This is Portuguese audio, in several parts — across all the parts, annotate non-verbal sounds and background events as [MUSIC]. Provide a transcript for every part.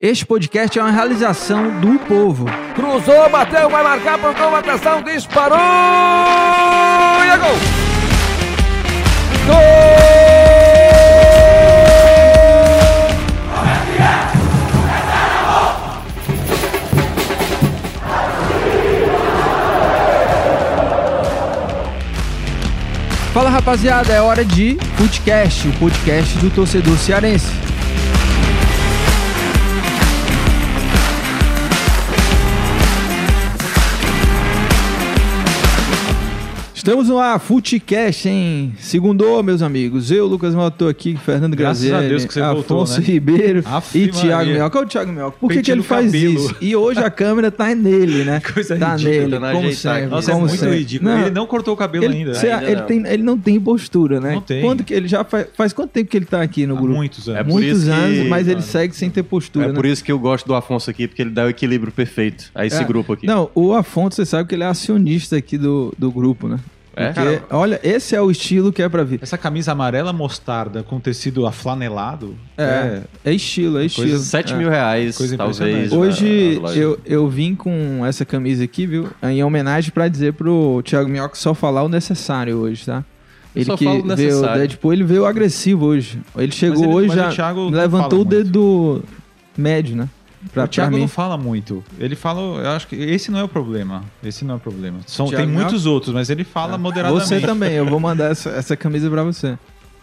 Este podcast é uma realização do povo. Cruzou, bateu, vai marcar por gol, atenção, disparou e é gol! Gol! Fala rapaziada, é hora de Footcast, o podcast do torcedor cearense. Estamos no ar, Footcast, hein? Segundou, meus amigos. Eu, Lucas Mota, aqui, Fernando Graças Grazielli, a Deus que você voltou, Afonso né? Ribeiro Aff, e Thiago. Qual é o Thiago Mioca? Por que, que ele faz cabelo. isso? E hoje a câmera tá nele, né? [LAUGHS] Coisa tá ridícula, nele, tá como sempre. Nossa, é como muito sempre. ridículo. Não, Ele não cortou o cabelo ele, ainda. cê- Ainda ele, não. tem, ele não tem postura, né? Não tem. Quanto que ele já faz, faz quanto tempo que ele tá aqui no Há grupo? muitos anos. É por Muitos isso que- anos, mas ele Claro. segue sem ter postura, É né? por isso que eu gosto do Afonso aqui, porque ele dá o equilíbrio perfeito a esse É. grupo aqui. Não, o Afonso, você sabe que ele é acionista aqui do, do grupo, né? É? Porque, olha, esse é o estilo que é pra vir. Essa camisa amarela mostarda com tecido aflanelado. É, é estilo, é estilo. 7 É. mil reais, Coisa talvez. na- Hoje na loja. eu, eu vim com essa camisa aqui, viu? Em homenagem pra dizer pro Thiago Minhoca só falar o necessário hoje, tá? Ele só que o veio, necessário. Deadpool, ele veio agressivo hoje. Ele chegou ele- hoje mas já o levantou o dedo médio, né? Pra, o Thiago mim. não fala muito. Ele fala, eu acho que esse não é o problema. Esse não é o problema. São, Thiago tem muitos outros, mas ele fala moderadamente. Você também, eu vou mandar essa, essa camisa pra você.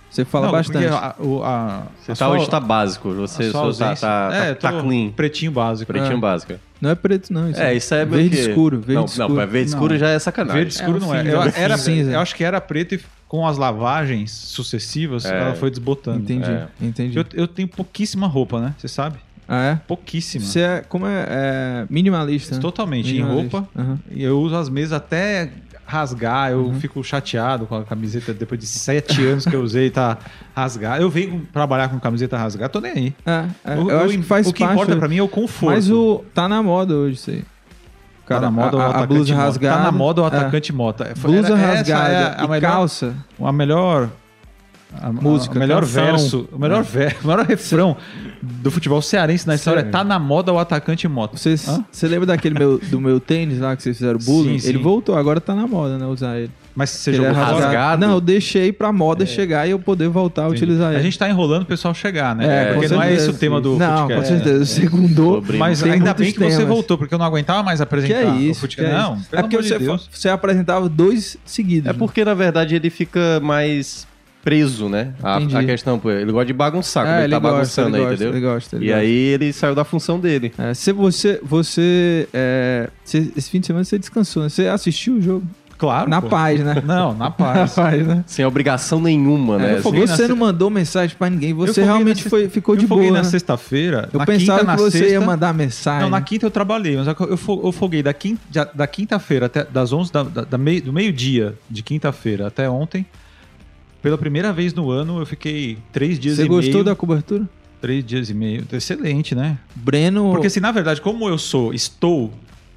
Você fala Não, bastante. porque a, o- a, Você a tá, sua- hoje tá básico. a Você sua só tá, ausência- tá, é, tá, tá clean. Pretinho básico. Pretinho É. básico. Não é preto, não. Isso É, isso é verde que- escuro. Verde não, escuro. Não, mas verde escuro Não. já é sacanagem. Verde escuro É não é. cinza, Eu, né? era, Cinza. eu acho que era preto e com as lavagens sucessivas É. ela foi desbotando. Entendi, É. entendi. Eu, eu tenho pouquíssima roupa, né? Você sabe? Ah, é? Pouquíssima. Você é, como é, é minimalista, né? Totalmente. Em Minimalista. roupa. Aham. E eu uso as mesas até rasgar. Eu Uhum. fico chateado com a camiseta depois de sete [LAUGHS] anos que eu usei, tá rasgar. Eu venho trabalhar com camiseta rasgada, tô nem aí. É, é, O- eu o- acho que faz o que parte. importa pra mim é o conforto. Mas o tá na moda hoje isso aí. Tá na moda a, o a, blusa mota. rasgada. Tá na moda o é. atacante mota. Foi- Blusa era- rasgada é e a melhor, calça. a melhor a, Música, a melhor canção. verso, o melhor, É. ver, o melhor refrão do futebol cearense na história é Sério? tá na moda o atacante moto. Você você lembra daquele meu, do meu tênis lá que vocês fizeram bullying? Sim, Ele sim. voltou, agora tá na moda, né? Usar ele. Mas você Ele é jogou rasgado. fora? rasgado? Não, eu deixei pra moda chegar e eu poder voltar a Entendi. utilizar ele. A gente tá enrolando o pessoal chegar, né? É, com Porque não é esse o tema do Não, com podcast. certeza. Segundou. Sobre- Mas ainda bem que você temas. voltou, porque eu não aguentava mais Que apresentar é o isso? futebol. que é Não, isso? pelo É porque de você, Deus. você apresentava dois seguidos. É porque, na verdade, ele fica mais preso, né? A, a questão, pô, ele gosta de bagunçar, como É, ele, tá gosta, bagunçando ele aí, gosta, entendeu? Ele gosta, ele E gosta. aí ele saiu da função dele. É, se você, você, é, você- esse fim de semana você descansou, né? Você assistiu o jogo? Claro. Na pô. paz, né? [LAUGHS] Não, na [LAUGHS] Na paz. paz, né? Sem obrigação nenhuma, né? eu foguei Você na não se- mandou mensagem pra ninguém, Eu você foguei realmente na foi, sexta- ficou eu de foguei boa. na né? sexta-feira. Eu na pensava quinta, na que você sexta, ia mandar mensagem. Não, na quinta eu trabalhei, mas eu, fo- eu foguei da, quinta, da- da quinta-feira até das 11 da, da- da meio, do meio-dia de quinta-feira até ontem. Pela primeira vez no ano, eu fiquei três dias Você e gostou meio. da cobertura? Três dias e meio. Excelente, né? Breno. Porque se na verdade, como eu sou, estou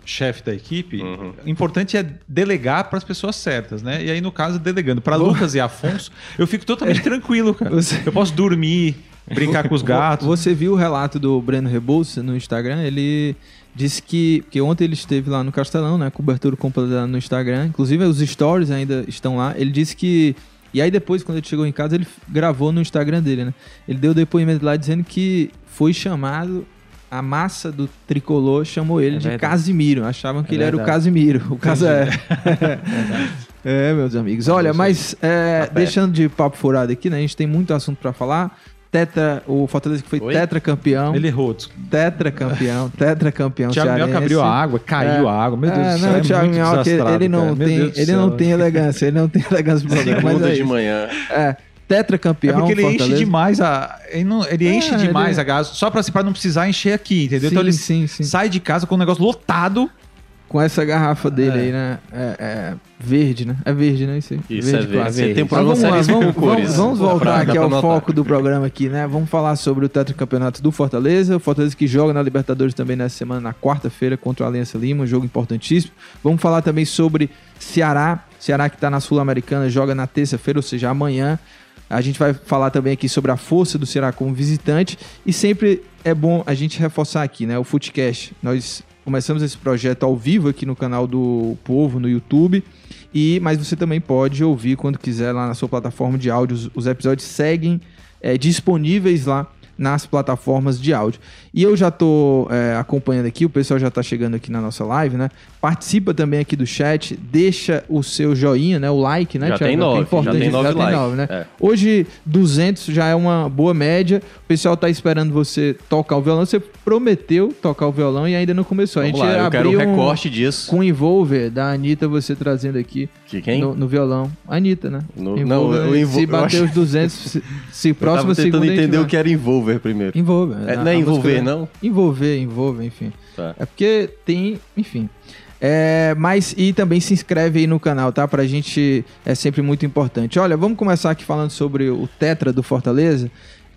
chefe da equipe, Uhum. o importante é delegar para as pessoas certas, né? E aí, no caso, delegando para Lucas e Afonso, eu fico totalmente tranquilo, cara. Você- Eu posso dormir, brincar com os gatos. Você viu o relato do Breno Rebouça no Instagram? Ele disse que, que ontem ele esteve lá no Castelão, né? Cobertura completa no Instagram. Inclusive os stories ainda estão lá. Ele disse que. E aí depois, quando ele chegou em casa, ele gravou no Instagram dele, né? Ele deu depoimento lá dizendo que foi chamado. A massa do tricolor chamou ele É de verdade. Casimiro. Achavam que É ele era o verdade. Casimiro. O caso é. [LAUGHS] é, meus amigos. Olha, mas é, deixando de papo furado aqui, né? A gente tem muito assunto pra falar. Tetra, o Fortaleza que foi Oi? tetracampeão. Ele errou. tetracampeão, tetracampeão O Thiago. Minhoca abriu a água, caiu É. a água. Meu Deus É, do céu, não, é o Thiago Minhoca, ele não cara. Tem, ele não tem elegância, ele não tem elegância pro programa, Segunda é de manhã. É, tetracampeão, É porque ele enche Fortaleza. demais a. Ele, não- ele É, enche demais ele- a gás só pra, pra não precisar encher aqui, entendeu? Sim, então ele sim, sim. sai de casa com o negócio lotado. Com essa garrafa dele É. aí, né? É, é verde, né? É verde, né? Isso. Isso verde é verde. Você tem um programa vamos lá, vamos, vamos, vamos voltar aqui ao foco do programa aqui, né? Vamos falar sobre o tetracampeonato do Fortaleza. O Fortaleza que joga na Libertadores também nessa semana, na quarta-feira, contra o Aliança Lima, um jogo importantíssimo. Vamos falar também sobre Ceará. Ceará que está na Sul-Americana, joga na terça-feira, ou seja, amanhã, A gente vai falar também aqui sobre a força do Ceará como visitante e sempre é bom a gente reforçar aqui, né? O Footcast. Nós começamos esse projeto ao vivo aqui no canal do Povo no YouTube. E mas você também pode ouvir quando quiser lá na sua plataforma de áudio. Os episódios seguem é, disponíveis lá nas plataformas de áudio. E eu já tô é, acompanhando aqui, o pessoal já tá chegando aqui na nossa live, né? Participa também aqui do chat, deixa o seu joinha, né? O like, né, Já Thiago? tem Que é nove, importante, já tem nove likes. né? É. Hoje, 200 já é uma boa média. O pessoal tá esperando você tocar o violão. Você prometeu tocar o violão e ainda não começou. Vamos a gente lá, eu quero abriu um um- recorte disso. com o Envolver da Anitta, você trazendo aqui De quem? no, no violão. Anitta, né? No- Envolver, não, o Envo- se eu bater acho- os 200, se, se [LAUGHS] Eu próximo tava tentando entender o que era envolver primeiro. Envolver. É, não é envolver, música- não? Envolver, envolver, enfim. Tá. É porque tem, enfim. É, mas e também se inscreve aí no canal, tá? Pra gente é sempre muito importante. Olha, vamos começar aqui falando sobre o Tetra do Fortaleza.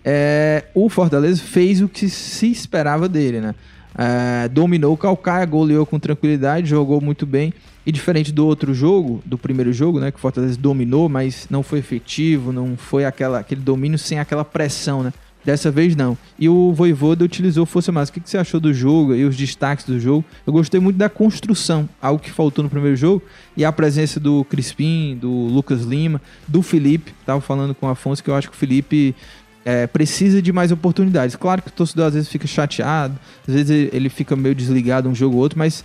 É, o Fortaleza fez o que se esperava dele, né? É, dominou o Calcaia, goleou com tranquilidade, jogou muito bem. E diferente do outro jogo, do primeiro jogo, né? Que o Fortaleza dominou, mas não foi efetivo, não foi aquela, aquele domínio sem aquela pressão, né? Dessa vez não. E o Voivoda utilizou força máxima. O que você achou do jogo e os destaques do jogo? Eu gostei muito da construção, algo que faltou no primeiro jogo. E a presença do Crispim, do Lucas Lima, do Felipe. Tava falando com o Afonso que eu acho que o Felipe é, precisa de mais oportunidades. Claro que o torcedor às vezes fica chateado, às vezes ele fica meio desligado um jogo ou outro, mas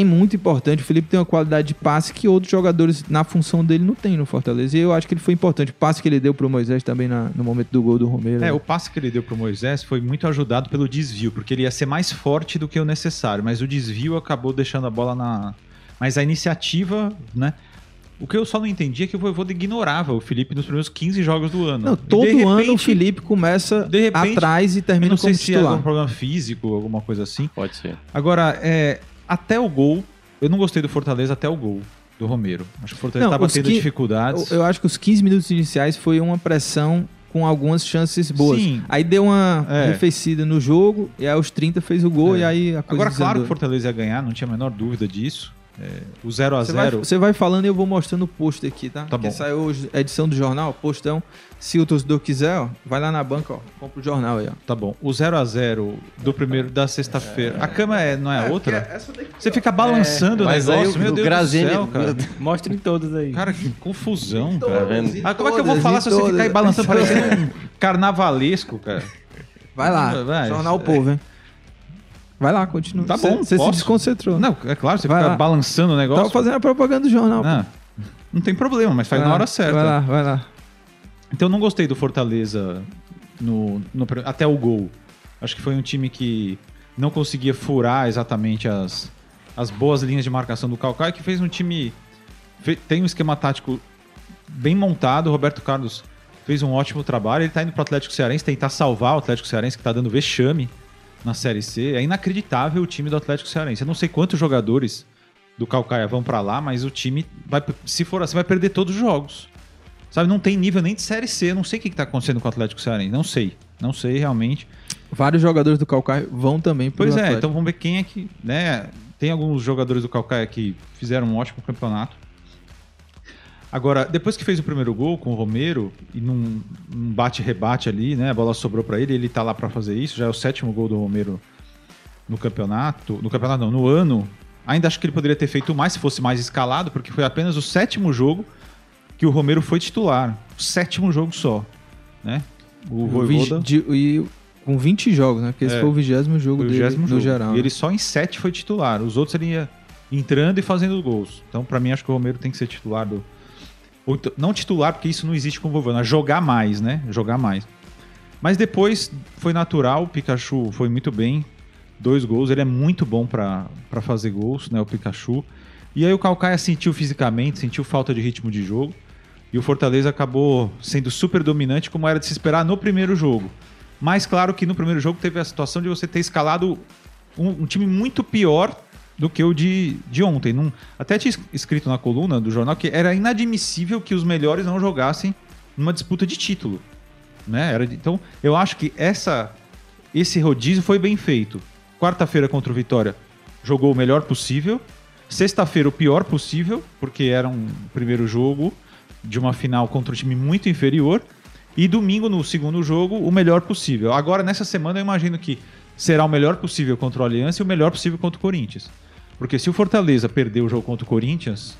é muito importante. O Felipe tem uma qualidade de passe que outros jogadores na função dele não tem no Fortaleza. E eu acho que ele foi importante. O passe que ele deu pro Moisés também na- no momento do gol do Romero. É, o passe que ele deu pro Moisés foi muito ajudado pelo desvio, porque ele ia ser mais forte do que o necessário, mas o desvio acabou deixando a bola na. Mas a iniciativa, né? O que eu só não entendi é que o Voivoda ignorava o Felipe nos primeiros 15 jogos do ano. Não, todo de ano o repente, Felipe começa de repente, atrás e Eu termina não como sei se é titular. algum problema físico, alguma coisa assim. Pode ser. Agora, é, até o gol, eu não gostei do Fortaleza até o gol do Romero. Acho que o Fortaleza estava tendo que- dificuldades. Eu, eu acho que os 15 minutos iniciais foi uma pressão com algumas chances boas. Sim. Aí deu uma É. arrefecida no jogo, e aí aos 30 fez o gol, É. e aí a coisa Agora, claro que o desandou. Fortaleza ia ganhar, não tinha a menor dúvida disso. É, o 0 a Você vai, 0 você vai falando e eu vou mostrando o post aqui, tá? Tá Porque bom. saiu hoje a edição do jornal, postão. Se o torcedor quiser, ó, vai lá na banca, ó, compra o jornal aí, ó. Tá bom. O 0 a 0 do primeiro da sexta-feira. A cama é, não é a outra? Você fica balançando o Mas aí negócio, o- meu o Deus Graziani- do céu, cara. Mostrem todos aí. Cara, que confusão, Tá cara. vendo? Ah, como é que eu vou Todas, falar em se você ficar aí todas. balançando [LAUGHS] parecendo um carnavalesco, cara? Vai lá, Vai, jornal Povo, hein? Vai lá, continua. Tá bom, Você se desconcentrou. Não, é claro, você Vai fica lá. balançando o negócio. Tava fazendo a propaganda do jornal. Não, não tem problema, mas faz Vai na lá, hora certa. Vai lá, vai lá. Então eu não gostei do Fortaleza no, no- até o gol. Acho que foi um time que não conseguia furar exatamente as, as boas linhas de marcação do Calcaia, que fez um time. tem um esquema tático bem montado. O Roberto Carlos fez um ótimo trabalho. Ele está indo para o Atlético Cearense tentar salvar o Atlético Cearense, que está dando vexame na Série C. É inacreditável o time do Atlético Cearense. Eu não sei quantos jogadores do Calcaia vão para lá, mas o time, vai, se for assim, vai perder todos os jogos. Sabe, não tem nível nem de Série C. Eu não sei o que está acontecendo com o Atlético Cearense. Não sei. Não sei realmente. Vários jogadores do Calcaia vão também pro Pois é, Atlético. então vamos ver quem é que. Né, tem alguns jogadores do Calcaia que fizeram um ótimo campeonato. Agora, depois que fez o primeiro gol com o Romero, e num, num bate-rebate ali, né? A bola sobrou para ele, ele tá lá para fazer isso. Já é o sétimo gol do Romero no campeonato. No campeonato não, no ano. Ainda acho que ele poderia ter feito mais se fosse mais escalado, porque foi apenas o sétimo jogo que o Romero foi titular. O sétimo jogo só, né? O Voivoda de- e com 20 jogos, né? Porque esse É. foi o vigésimo jogo o dele 20º no jogo. geral. E né? ele só em sete foi titular. Os outros ele ia entrando e fazendo gols. Então, pra mim, acho que o Romero tem que ser titular do. Não titular, porque isso não existe com o Vovô, jogar mais, né? Jogar mais. Mas depois foi natural, o Pikachu foi muito bem. Dois gols, ele é muito bom pra fazer gols, né? O Pikachu. E aí o Calcaia sentiu fisicamente, sentiu falta de ritmo de jogo. E o Fortaleza acabou sendo super dominante, como era de se esperar no primeiro jogo. Mas claro que no primeiro jogo teve a situação de você ter escalado um, um time muito pior do que o de, de ontem. Não- até tinha es- escrito na coluna do jornal que era inadmissível que os melhores não jogassem numa disputa de título. Né? Era então, eu acho que essa, esse rodízio foi bem feito. Quarta-feira contra o Vitória jogou o melhor possível. Sexta-feira o pior possível, porque era um primeiro jogo de uma final contra um time muito inferior. E domingo, no segundo jogo, o melhor possível. Agora, nessa semana, eu imagino que será o melhor possível contra o Aliança e o melhor possível contra o Corinthians. Porque se o Fortaleza perder o jogo contra o Corinthians,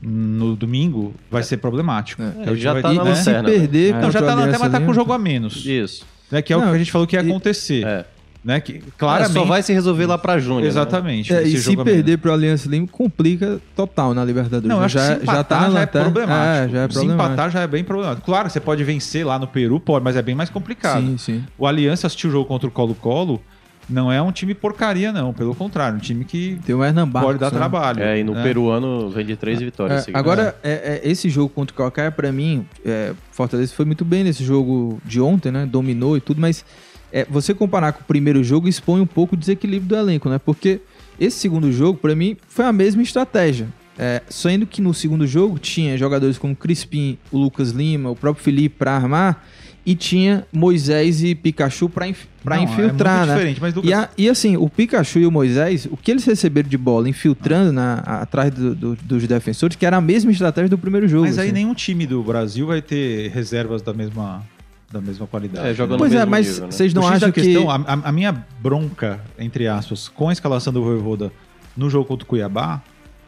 no domingo, vai ser problemático. É. Gente já vai- tá na né? E se perder Não, contra já o tá na lanterna, mas tá com um jogo a menos. Isso. Né? Que é o Não, que a gente falou que ia e- acontecer. É. Né? Que, Claramente. claramente. só vai se resolver lá pra junho. né? Exatamente. É, esse e se perder pro Aliança Lima, complica total na Libertadores. Não, acho já, que se empatar já tá na já é problemático. É, já é se problemático. empatar já é bem problemático. Claro, você pode vencer lá no Peru, pode, mas é bem mais complicado. Sim, sim. O Aliança assistiu o jogo contra o Colo-Colo, não é um time porcaria, não. Pelo contrário, um time que Tem o Hernan Barcos. pode dar né? trabalho. É, e no né? peruano vem de três vitórias. É, seguidas. agora, é, é, esse jogo contra o Calcaia, pra mim, é, Fortaleza foi muito bem nesse jogo de ontem, né? Dominou e tudo, mas é, você comparar com o primeiro jogo expõe um pouco o desequilíbrio do elenco, né? Porque esse segundo jogo, pra mim, foi a mesma estratégia. É, sendo que no segundo jogo tinha jogadores como Crispim, o Lucas Lima, o próprio Felipe pra armar, e tinha Moisés e Pikachu pra, inf pra Não, é infiltrar, muito né? diferente, mas Lucas, E, a- e assim, o Pikachu e o Moisés, o que eles receberam de bola infiltrando na- a- atrás do- do- dos defensores, que era a mesma estratégia do primeiro jogo. mas aí assim. nenhum time do Brasil vai ter reservas da mesma, da mesma qualidade. É, jogando Pois no é, mesmo mas nível, né? vocês não O X acham que... questão, a, a- a minha bronca, entre aspas, com a escalação do Voivoda no jogo contra o Cuiabá,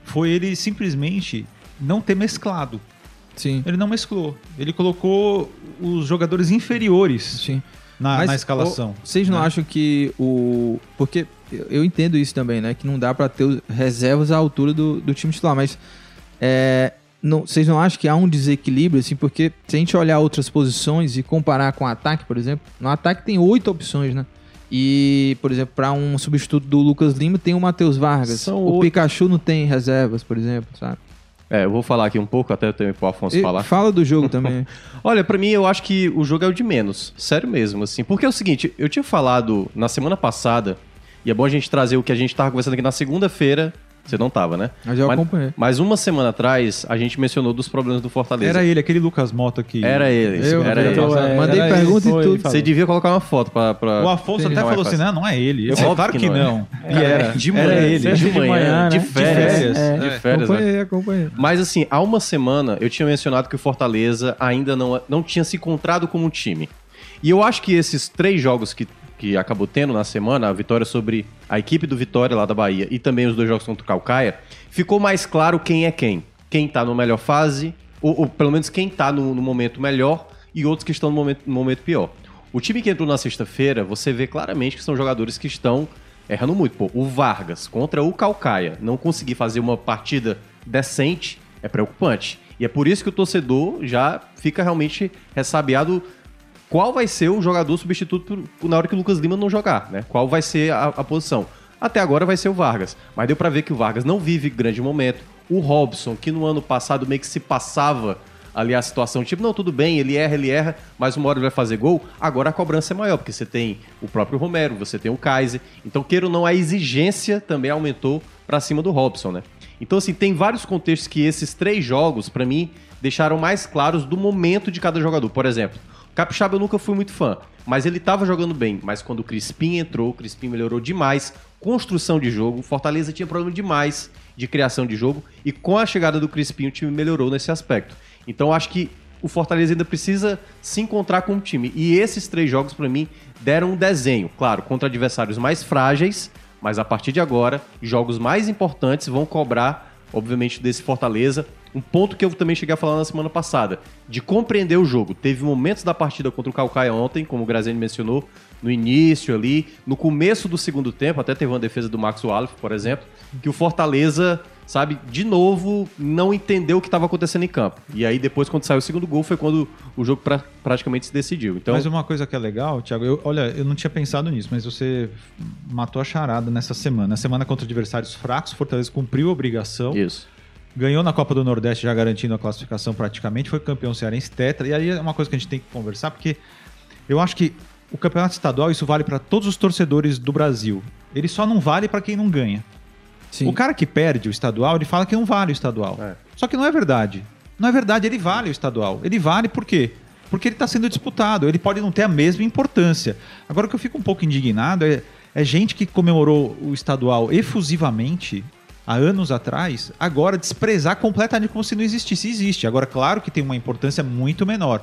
foi ele simplesmente não ter mesclado. Sim, Ele não mesclou. Ele colocou os jogadores inferiores sim. na, Mas, na escalação. Vocês não né? acham que o... Porque eu entendo isso também, né? Que não dá pra ter reservas à altura do, do time titular, mas... é, não- Vocês não acham que há um desequilíbrio, assim? Porque se a gente olhar outras posições e comparar com o ataque, por exemplo, no ataque tem oito opções, né? E, por exemplo, para um substituto do Lucas Lima tem o Matheus Vargas. São o. Pikachu não tem reservas, por exemplo, sabe? É, eu vou falar aqui um pouco, até também pro Afonso E falar. fala do jogo também. [LAUGHS] Olha, pra mim eu acho que o jogo é o de menos. Sério mesmo, assim. Porque é o seguinte, eu tinha falado na semana passada, e é bom a gente trazer o que a gente tava conversando aqui na segunda-feira. Você não tava, né? Mas eu acompanhei. Mas uma semana atrás, a gente mencionou dos problemas do Fortaleza. Era ele, aquele Lucas Mota que. Era ele, Eu- era eu- ele. eu- é, mandei era pergunta isso, e tudo. Você devia colocar uma foto pra... pra... O Afonso até é falou assim: não, não é ele. Eu claro que que não é. não. E era. De manhã, Era ele. de, de manhã, de né? férias. férias, é. De férias, né? acompanhei, acompanhei. Mas assim, há uma semana eu tinha mencionado que o Fortaleza ainda não, não tinha se encontrado como um time. E eu acho que esses três jogos que, que acabou tendo na semana, a vitória sobre a equipe do Vitória lá da Bahia e também os dois jogos contra o Calcaia, ficou mais claro quem é quem. Quem tá na melhor fase, ou, ou pelo menos quem tá no, no momento melhor e outros que estão no momento, no momento pior. O time que entrou na sexta-feira, você vê claramente que são jogadores que estão errando muito. Pô, o Vargas contra o Calcaia não conseguir fazer uma partida decente é preocupante. E é por isso que o torcedor já fica realmente ressabiado qual vai ser o jogador substituto na hora que o Lucas Lima não jogar, né? Qual vai ser a, a posição. Até agora vai ser o Vargas, mas deu pra ver que o Vargas não vive grande momento. O Robson, que no ano passado meio que se passava ali a situação, tipo, não, tudo bem, ele erra, ele erra, mas uma hora ele vai fazer gol. Agora a cobrança é maior, porque você tem o próprio Romero, você tem o Kaiser. Então, queira ou não, a exigência também aumentou pra cima do Robson, né? Então, assim, tem vários contextos que esses três jogos, pra mim, deixaram mais claros do momento de cada jogador. Por exemplo, Capixaba eu nunca fui muito fã, mas ele tava jogando bem. Mas quando o Crispim entrou, o Crispim melhorou demais. Construção de jogo, Fortaleza tinha problema demais de criação de jogo. E com a chegada do Crispim, o time melhorou nesse aspecto. Então acho que o Fortaleza ainda precisa se encontrar com o time. E esses três jogos, pra mim, deram um desenho. Claro, contra adversários mais frágeis, mas a partir de agora, jogos mais importantes vão cobrar, obviamente, desse Fortaleza. Um ponto que eu também cheguei a falar na semana passada, de compreender o jogo. Teve momentos da partida contra o Calcaia ontem, como o Graziani mencionou, no início ali, no começo do segundo tempo, até teve uma defesa do Max Wallace, por exemplo, que o Fortaleza, sabe, de novo, não entendeu o que estava acontecendo em campo. E aí depois, quando saiu o segundo gol, foi quando o jogo pra- praticamente se decidiu. Então, Mas uma coisa que é legal, Thiago, eu, olha, eu não tinha pensado nisso, mas você matou a charada nessa semana. Na semana contra adversários fracos, o Fortaleza cumpriu a obrigação, isso. Ganhou na Copa do Nordeste já garantindo a classificação praticamente, foi campeão cearense tetra. E aí é uma coisa que a gente tem que conversar, porque eu acho que o campeonato estadual, isso vale para todos os torcedores do Brasil. Ele só não vale para quem não ganha. Sim. O cara que perde o estadual, ele fala que não vale o estadual. É. Só que não é verdade. Não é verdade, ele vale o estadual. Ele vale por quê? Porque ele está sendo disputado. Ele pode não ter a mesma importância. Agora, o que eu fico um pouco indignado é, é gente que comemorou o estadual efusivamente há anos atrás, agora desprezar completamente como se não existisse. Existe. Agora, claro que tem uma importância muito menor.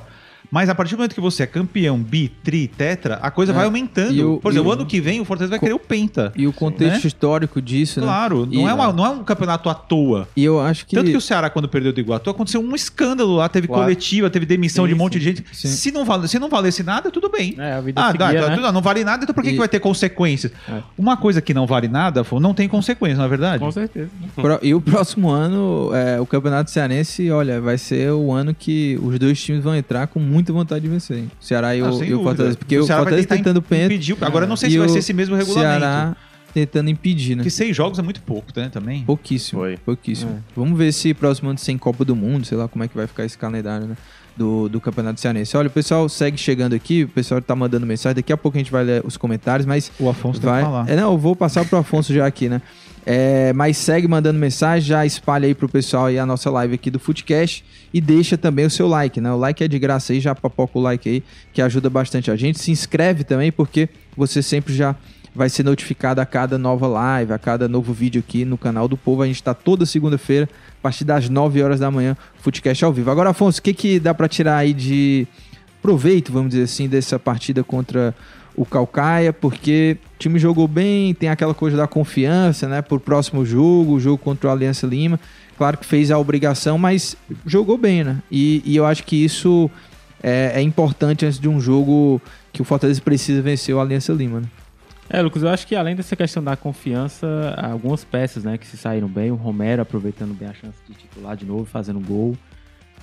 Mas a partir do momento que você é campeão, bi, tri, tetra, a coisa É. vai aumentando. O- Por exemplo, o o- ano que vem o Fortaleza vai querer o Penta. E o contexto Né? histórico disso, né? Claro, E- não, é uma- não é um campeonato à toa. E eu acho que. Tanto que o Ceará, quando perdeu do Iguatu, aconteceu um escândalo lá, teve Claro. coletiva, teve demissão Sim, de um monte sim. de gente. Sim. Se não, vale, se não valesse nada, tudo bem. É, a vida Ah, seguia, dá, então, né? não, não vale nada, então por que, E- que vai ter consequências? É. Uma coisa que não vale nada, não tem consequência, na verdade. Com certeza. Pro- E o próximo ano, é, o Campeonato Cearense, olha, vai ser o ano que os dois times vão entrar com muita vontade de vencer. hein? O Ceará e Ah, o, e o. Fortaleza. Porque o, Ceará vai Fortaleza tentando impedir- Agora não sei e se vai o ser esse mesmo regulamento. Ceará tentando impedir, né? Porque seis jogos é muito pouco, né, também. Pouquíssimo. Foi. Pouquíssimo. É. Vamos ver se próximo ano sem Copa do Mundo, sei lá como é que vai ficar esse calendário, né? Do, do Campeonato Cearense. Olha, o pessoal segue chegando aqui, o pessoal tá mandando mensagem. Daqui a pouco a gente vai ler os comentários, mas O Afonso tem vai. que falar. É, não, eu vou passar pro Afonso já aqui, né? É, mas segue mandando mensagem, já espalha aí pro pessoal aí a nossa live aqui do Footcast e deixa também o seu like, né? O like é de graça aí, já papoca o like aí, que ajuda bastante a gente. Se inscreve também, porque você sempre já vai ser notificado a cada nova live, a cada novo vídeo aqui no canal do Povo. A gente tá toda segunda-feira, partir das 9 horas da manhã, Footcast ao vivo. Agora, Afonso, o que, que dá pra tirar aí de proveito, vamos dizer assim, dessa partida contra o Calcaia, porque o time jogou bem, tem aquela coisa da confiança, né, pro próximo jogo, o jogo contra o Aliança Lima. Claro que fez a obrigação, mas jogou bem, né? E, e eu acho que isso é, é importante antes de um jogo que o Fortaleza precisa vencer o Aliança Lima, né? É, Lucas, eu acho que além dessa questão da confiança, há algumas peças, né, que se saíram bem. O Romero aproveitando bem a chance de titular de novo, fazendo gol.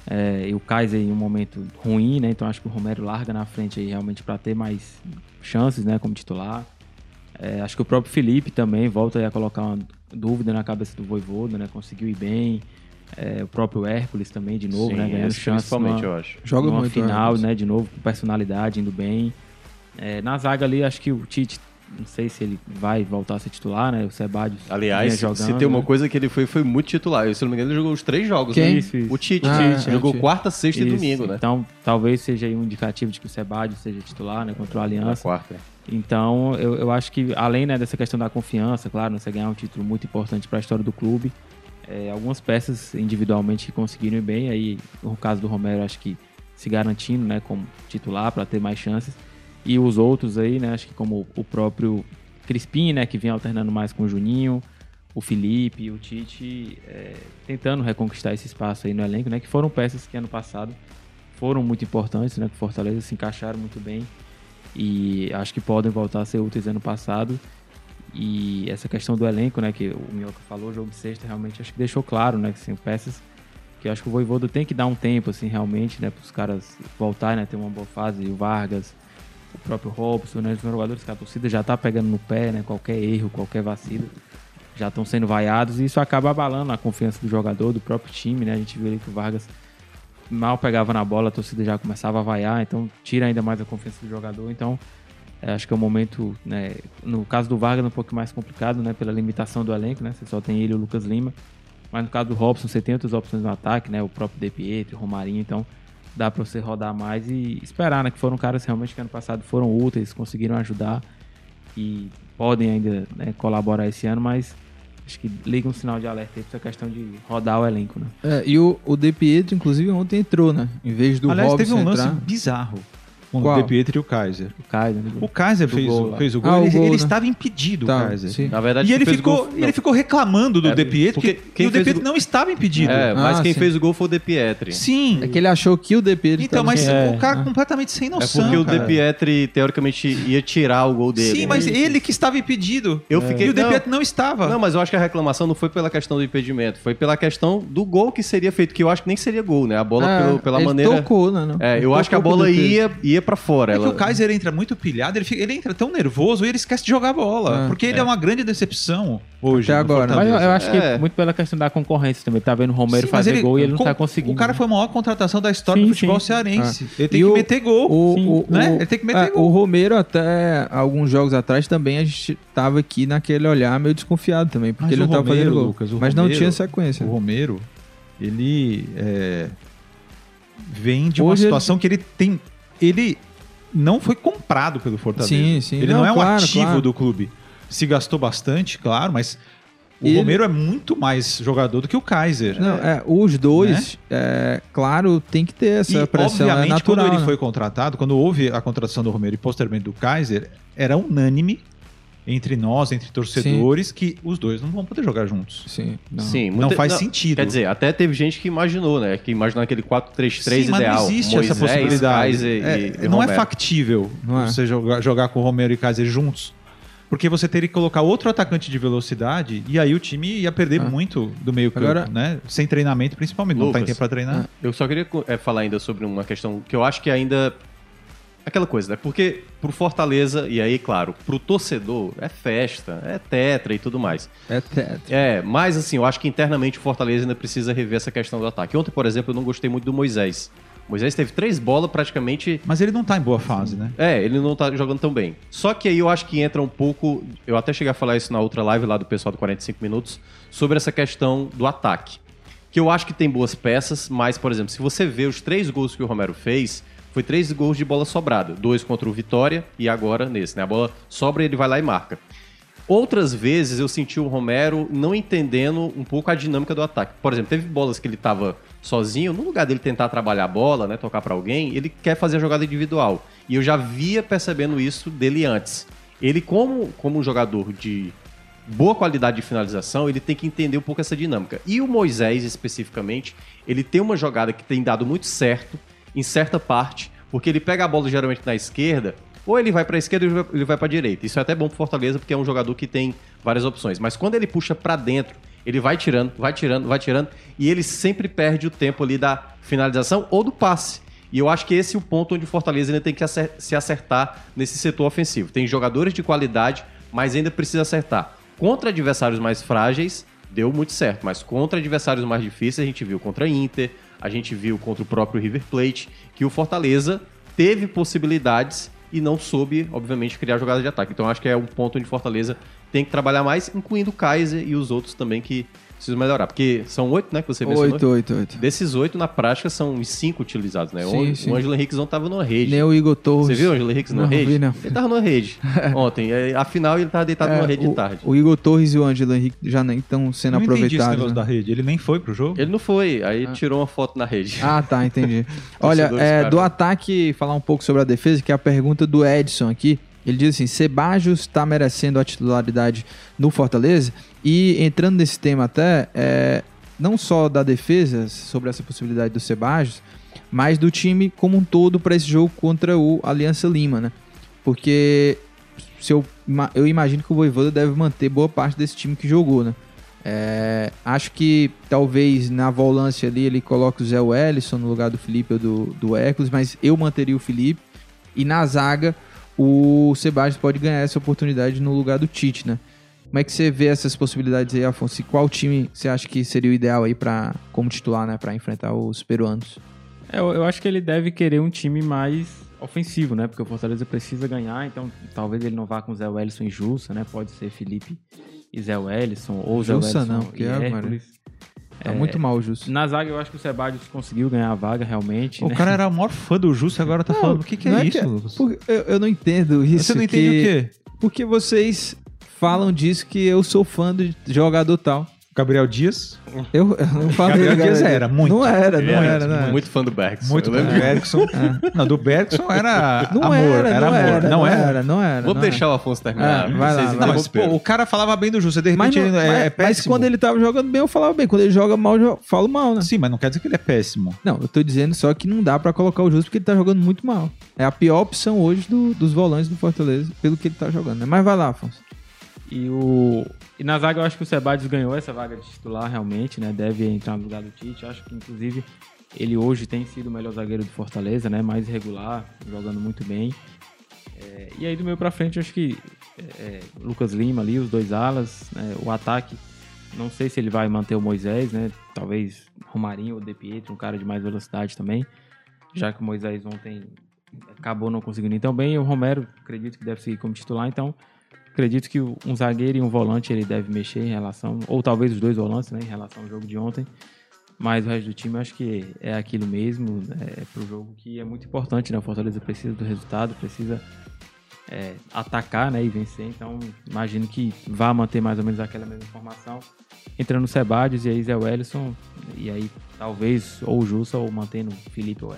É, e o Kaiser em um momento ruim, né? Então acho que o Romero larga na frente aí realmente para ter mais chances, né, como titular. É, acho que o próprio Felipe também volta aí a colocar uma dúvida na cabeça do Voivoda, né? Conseguiu ir bem. É, o próprio Hércules também, de novo, Sim, né? Ganhando chance. principalmente, numa- eu acho. Joga numa muito. final, Hércules. né? De novo, com personalidade, indo bem. É, na zaga ali, acho que o Tite, não sei se ele vai voltar a ser titular, né? O Sebadios Aliás, vinha se jogando, tem uma né? coisa que ele foi, foi muito titular. Eu, se não me engano, ele jogou os três jogos, Quem? né? Isso, isso. O Tite. Ah, Tite. é, jogou quarta, sexta e Isso. domingo, né? Então, talvez seja aí um indicativo de que o Sebadios seja titular, né? Contra o Na Aliança. quarta. Então, eu, eu acho que, além né, dessa questão da confiança, claro, né, você ganhar um título muito importante para a história do clube, é, algumas peças individualmente que conseguiram ir bem, aí no caso do Romero, acho que se garantindo né, como titular para ter mais chances, e os outros aí, né, acho que como o próprio Crispim, né, que vinha alternando mais com o Juninho, o Felipe o Tite, é, tentando reconquistar esse espaço aí no elenco, né, que foram peças que ano passado foram muito importantes, né, que Fortaleza se encaixaram muito bem e acho que podem voltar a ser úteis ano passado. E essa questão do elenco, né, que o Minhoca falou, o jogo de sexta, realmente acho que deixou claro, né, que são peças que eu acho que o Voivoda tem que dar um tempo, assim, realmente, né, para os caras voltarem, né, ter uma boa fase. O Vargas, o próprio Robson, né, os jogadores que a torcida já tá pegando no pé, né, qualquer erro, qualquer vacilo, já estão sendo vaiados e isso acaba abalando a confiança do jogador, do próprio time, né, a gente viu ali que o Vargas mal pegava na bola, a torcida já começava a vaiar, então tira ainda mais a confiança do jogador, então é, acho que é um momento, né, no caso do Vargas, um pouco mais complicado, né, pela limitação do elenco, né, você só tem ele e o Lucas Lima, mas no caso do Robson, você tem outras opções no ataque, né, o próprio De Pietro, o Romarinho, então dá pra você rodar mais e esperar, né, que foram caras realmente que ano passado foram úteis, conseguiram ajudar e podem ainda né, colaborar esse ano, mas acho que liga um sinal de alerta aí pra essa questão de rodar o elenco, né. É, e o, o De Pietro, inclusive, ontem entrou, né? Em vez do Aliás, Robson teve um lance entrar. bizarro com Qual? o De Pietro e o Kaiser. O Kaiser, né, O Kaiser fez, gol o, fez o gol, Ah, o ele, gol, ele né? estava impedido, Tá, o Kaiser. sim. Na verdade, E ele ficou, o gol- ele ficou reclamando do É, De Pietro, porque que, quem e o De o gol- não estava impedido. É, mas Ah, quem sim. fez o gol foi o De Pietri. Sim. É que ele achou que o De Pietro Então, mas É, o cara é. completamente sem É noção. porque o cara. De Pietri, teoricamente, ia tirar o gol dele. Sim, mas ele que estava impedido. Eu fiquei- E o De não. Pietro não estava. Não, mas eu acho que a reclamação não foi pela questão do impedimento, foi pela questão do gol que seria feito, que eu acho que nem seria gol, né? A bola É, pela ele maneira. tocou, né? É, eu acho que a bola ia, ia para fora. É que ela... o Kaiser entra muito pilhado, ele, fica- ele entra tão nervoso e ele esquece de jogar bola. É. porque ele é. uma grande decepção hoje. Até agora, né? Mas eu, eu acho É. que muito pela questão da concorrência também. Tá vendo o Romero Sim, fazer gol e ele não com- tá conseguindo. O cara foi a maior contratação da história Sim, do futebol sim. cearense. Ele tem E que o- meter gol. O, Sim, o- né? o- Ele tem que meter é, gol. O Romero, até alguns jogos atrás, também a gente tava aqui naquele olhar meio desconfiado também, porque Mas ele o não tava Romero, fazendo gol. Lucas, mas não Romero- tinha sequência. O Romero, ele é, vem de uma Hoje ele- situação que ele tem. Ele não foi comprado pelo Fortaleza. Sim, sim. Ele Não, não, é um claro, ativo claro. do clube. Se gastou bastante, claro, mas O ele- Romero é muito mais jogador do que o Kaiser. Não, é, os dois, é, claro, tem que ter essa E, pressão. é obviamente, natural, quando ele né? foi contratado, quando houve a contratação do Romero e posteriormente do Kaiser, era unânime entre nós, entre torcedores, que os dois não vão poder jogar juntos. Sim, não. Sim, Não muita- faz sentido. Quer dizer, até teve gente que imaginou, né? Que imaginou aquele 4-3-3 Sim, mas ideal. não existe Moisés, essa possibilidade. Kaiser É, e, e não é Romero. factível Não é. você jogar, jogar com o Romero e Kaiser juntos. Porque você teria que colocar outro atacante de velocidade e aí o time ia perder Ah. muito do meio campo, Agora- né? Sem treinamento, principalmente. não tá em Lucas, tempo pra treinar. Eu só queria é, falar ainda sobre uma questão que eu acho que ainda. Aquela coisa, né? Porque pro Fortaleza, e aí, claro, pro torcedor, é festa, é tetra e tudo mais. É tetra. É, mas assim, eu acho que internamente o Fortaleza ainda precisa rever essa questão do ataque. Ontem, por exemplo, eu não gostei muito do Moisés. O Moisés teve três bolas praticamente Mas ele não tá em boa fase, né? é, ele não tá jogando tão bem. Só que aí eu acho que entra um pouco. Eu até cheguei a falar isso na outra live lá do pessoal do 45 Minutos, sobre essa questão do ataque. Que eu acho que tem boas peças, mas, por exemplo, se você vê os três gols que o Romero fez, foi três gols de bola sobrada. Dois contra o Vitória e agora nesse, né? A bola sobra e ele vai lá e marca. Outras vezes eu senti o Romero não entendendo um pouco a dinâmica do ataque. Por exemplo, teve bolas que ele estava sozinho, no lugar dele tentar trabalhar a bola, né, tocar para alguém, ele quer fazer a jogada individual. E eu já via percebendo isso dele antes. Ele como como um jogador de boa qualidade de finalização, ele tem que entender um pouco essa dinâmica. E o Moisés especificamente, ele tem uma jogada que tem dado muito certo em certa parte, porque ele pega a bola geralmente na esquerda, ou ele vai para a esquerda ou ele vai- para a direita. Isso é até bom pro Fortaleza, porque é um jogador que tem várias opções. Mas quando ele puxa para dentro, ele vai tirando, vai tirando, vai tirando, e ele sempre perde o tempo ali da finalização ou do passe. E eu acho que esse é o ponto onde o Fortaleza ainda tem que se acertar nesse setor ofensivo. Tem jogadores de qualidade, mas ainda precisa acertar. Contra adversários mais frágeis, deu muito certo, mas contra adversários mais difíceis, a gente viu contra Inter, a gente viu contra o próprio River Plate, que o Fortaleza teve possibilidades e não soube, obviamente, criar jogadas de ataque. Então acho que é um ponto onde Fortaleza tem que trabalhar mais, incluindo o Kaiser e os outros também que precisam melhorar. Porque são oito, né, que você mencionou. Oito, oito, oito. Desses oito, na prática, são os cinco utilizados, né? Sim, o, sim. o Ângelo Henrique não tava numa rede. Nem o Igor Torres. Você viu o Ângelo Henrique Não, rede? vi, não. Ele tava numa rede [LAUGHS] ontem. É, Afinal, ele tava deitado É, numa rede o, de tarde. o Igor Torres e o Ângelo Henrique já nem estão sendo não entendi esse aproveitados. negócio né? da rede. Ele nem foi pro jogo? Ele não foi, aí tirou uma foto na rede. Ah, tá, [LAUGHS] entendi. Olha, é, do ataque, falar um pouco sobre a defesa, que é a pergunta do Edson aqui. Ele diz assim: Sebajos está merecendo a titularidade no Fortaleza? E entrando nesse tema até, é, não só da defesa, sobre essa possibilidade do Sebajos, mas do time como um todo para esse jogo contra o Aliança Lima, né? Porque se eu, eu imagino que o Voivoda deve manter boa parte desse time que jogou, né? É, acho que talvez na volância ali ele coloque o Zé Wellison no lugar do Felipe ou do, do Hércules, mas eu manteria o Felipe. E na zaga, o Sebastião pode ganhar essa oportunidade no lugar do Tite, né? Como é que você vê essas possibilidades aí, Afonso? E qual time você acha que seria o ideal aí para como titular, né, para enfrentar os peruanos? É, eu, eu acho que ele deve querer um time mais ofensivo, né? Porque o Fortaleza precisa ganhar, então talvez ele não vá com o Zé Wellison e Jussa, né? Pode ser Felipe e Zé Wellison, ou Zé Jussa Wellison não, porque e é, Hércules. Tá muito mal, Justo. Na zaga eu acho que o Sebadios conseguiu ganhar a vaga realmente, O né? cara era o maior fã do Justo e agora tá falando. O que, que é não isso, que- Lucas? Por- eu, eu não entendo isso. Você não entende que- o quê? Porque vocês falam disso que eu sou fã do jogador tal. Gabriel Dias, Eu, eu não falei. Gabriel Dias galera. era, muito. Não era, não Ele era, não era. Muito fã do Bergson. muito lembro. Do Bergson. Não, do Bergson era [LAUGHS] Não amor. era, era não amor. era, não era? não era. Vamos não deixar o Afonso terminar. É, vai lá, Não, mas pô, o cara falava bem do Justo. De Mas, repente é, mas- é mas péssimo. quando ele tava jogando bem, eu falava bem. Quando ele joga mal, eu falo mal, né? Sim, mas não quer dizer que ele é péssimo. Não, eu tô dizendo só que não dá pra colocar o Justo porque ele tá jogando muito mal. É a pior opção hoje do- dos volantes do Fortaleza, pelo que ele tá jogando, né? Mas vai lá, Afonso. E, o... e na zaga eu acho que o Sebadios ganhou essa vaga de titular realmente, né? Deve entrar no lugar do Tite. Acho que inclusive ele hoje tem sido o melhor zagueiro do Fortaleza, né? Mais regular, jogando muito bem. É, e aí do meio pra frente acho que é, é, Lucas Lima ali, os dois alas, né? o ataque. Não sei se ele vai manter o Moisés, né? Talvez Romarinho ou De Pietro, um cara de mais velocidade também. Já que o Moisés ontem acabou não conseguindo ir tão bem. E o Romero, acredito que deve seguir como titular. Então, acredito que um zagueiro e um volante ele deve mexer em relação, ou talvez os dois volantes, né, em relação ao jogo de ontem. Mas o resto do time eu acho que é aquilo mesmo, é pro jogo que é muito importante, né? O Fortaleza precisa do resultado, precisa é, atacar né, e vencer. Então, imagino que vá manter mais ou menos aquela mesma formação. Entrando o Sebadios e aí Zé Wellison. E aí, talvez, ou o Jussa ou mantendo o Felipe ou é.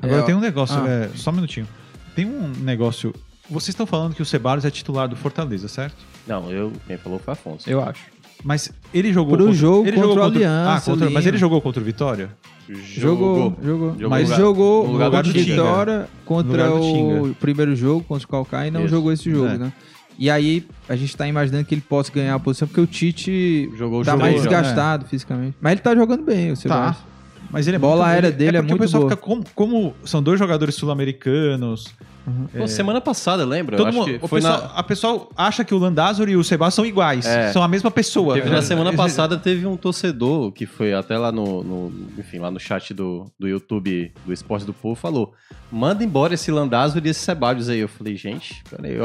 Agora É, tem um negócio, ah. é, só um minutinho. Tem um negócio. Vocês estão falando que o Ceballos é titular do Fortaleza, certo? Não, eu, quem falou foi Afonso. Eu acho. Mas ele jogou Pro jogo ele contra jogou o Aliança, Ah, contra- mas ele jogou contra o Vitória? Jogou, jogou. Jogou Mas no lugar- jogou no lugar contra do. Vitória contra lugar o Tinga. primeiro jogo contra o Calcaia e não Isso. jogou esse jogo, É. né? E aí a gente tá imaginando que ele possa ganhar a posição porque o Tite Jogou tá jogo, mais né? desgastado fisicamente. Mas ele tá jogando bem, o Ceballos. Mas ele é Bola muito- aérea ele- dele é porque muito o pessoal boa. fica como, como são dois jogadores sul-americanos. Pô, semana passada, lembra? Todo Acho mundo, que o foi pessoal, na... A pessoa acha que o Landázuri e o Sebastião são iguais, É. são a mesma pessoa. Teve na semana [LAUGHS] passada teve um torcedor que foi até lá no, no- enfim, lá no chat do, do YouTube do Esporte do Povo falou: manda embora esse Landázuri e esse Sebadios aí. Eu falei, gente, peraí, eu,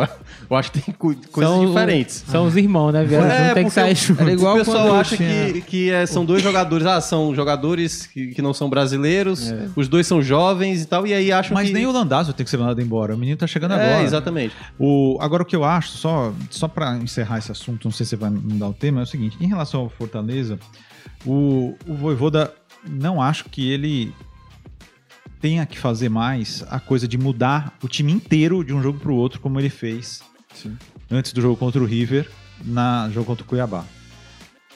eu acho que tem co- coisas São- diferentes. São os irmãos, né? Vieram É, junto, tem que sair o- junto. Era igual o pessoal acha tinha- que, que é, são dois jogadores, ah, são jogadores que, que não são brasileiros, os dois são jovens e tal, e aí acham Mas que... nem o Landázuri tem que ser mandado embora. O menino tá chegando É, agora. exatamente. O, agora, o que eu acho, só, só para encerrar esse assunto, não sei se você vai mudar o tema, é o seguinte: em relação ao Fortaleza, o, o Voivoda não acho que ele tenha que fazer mais a coisa de mudar o time inteiro de um jogo para o outro, como ele fez antes do jogo contra o River, na jogo contra o Cuiabá.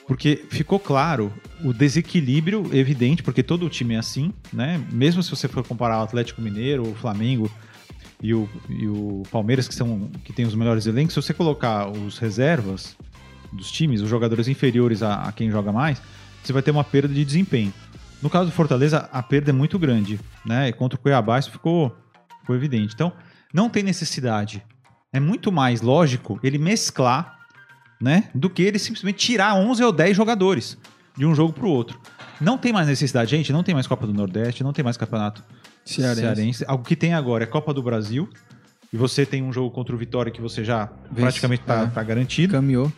Porque ficou claro o desequilíbrio evidente, porque todo o time é assim, né? Mesmo se você for comparar o Atlético Mineiro, o Flamengo e o, e o Palmeiras, que, são, que tem os melhores elencos, se você colocar os reservas dos times, os jogadores inferiores a, a quem joga mais, você vai ter uma perda de desempenho. No caso do Fortaleza, a perda é muito grande, né? E contra o Cuiabá isso ficou, ficou evidente. Então, não tem necessidade. É muito mais lógico ele mesclar, né? Do que ele simplesmente tirar 11 ou 10 jogadores de um jogo para o outro. Não tem mais necessidade, gente. Não tem mais Copa do Nordeste, não tem mais Campeonato Cearense. Cearense. Algo que tem agora é Copa do Brasil. E você tem um jogo contra o Vitória que você já Vence, praticamente está é. garantido. Caminhou.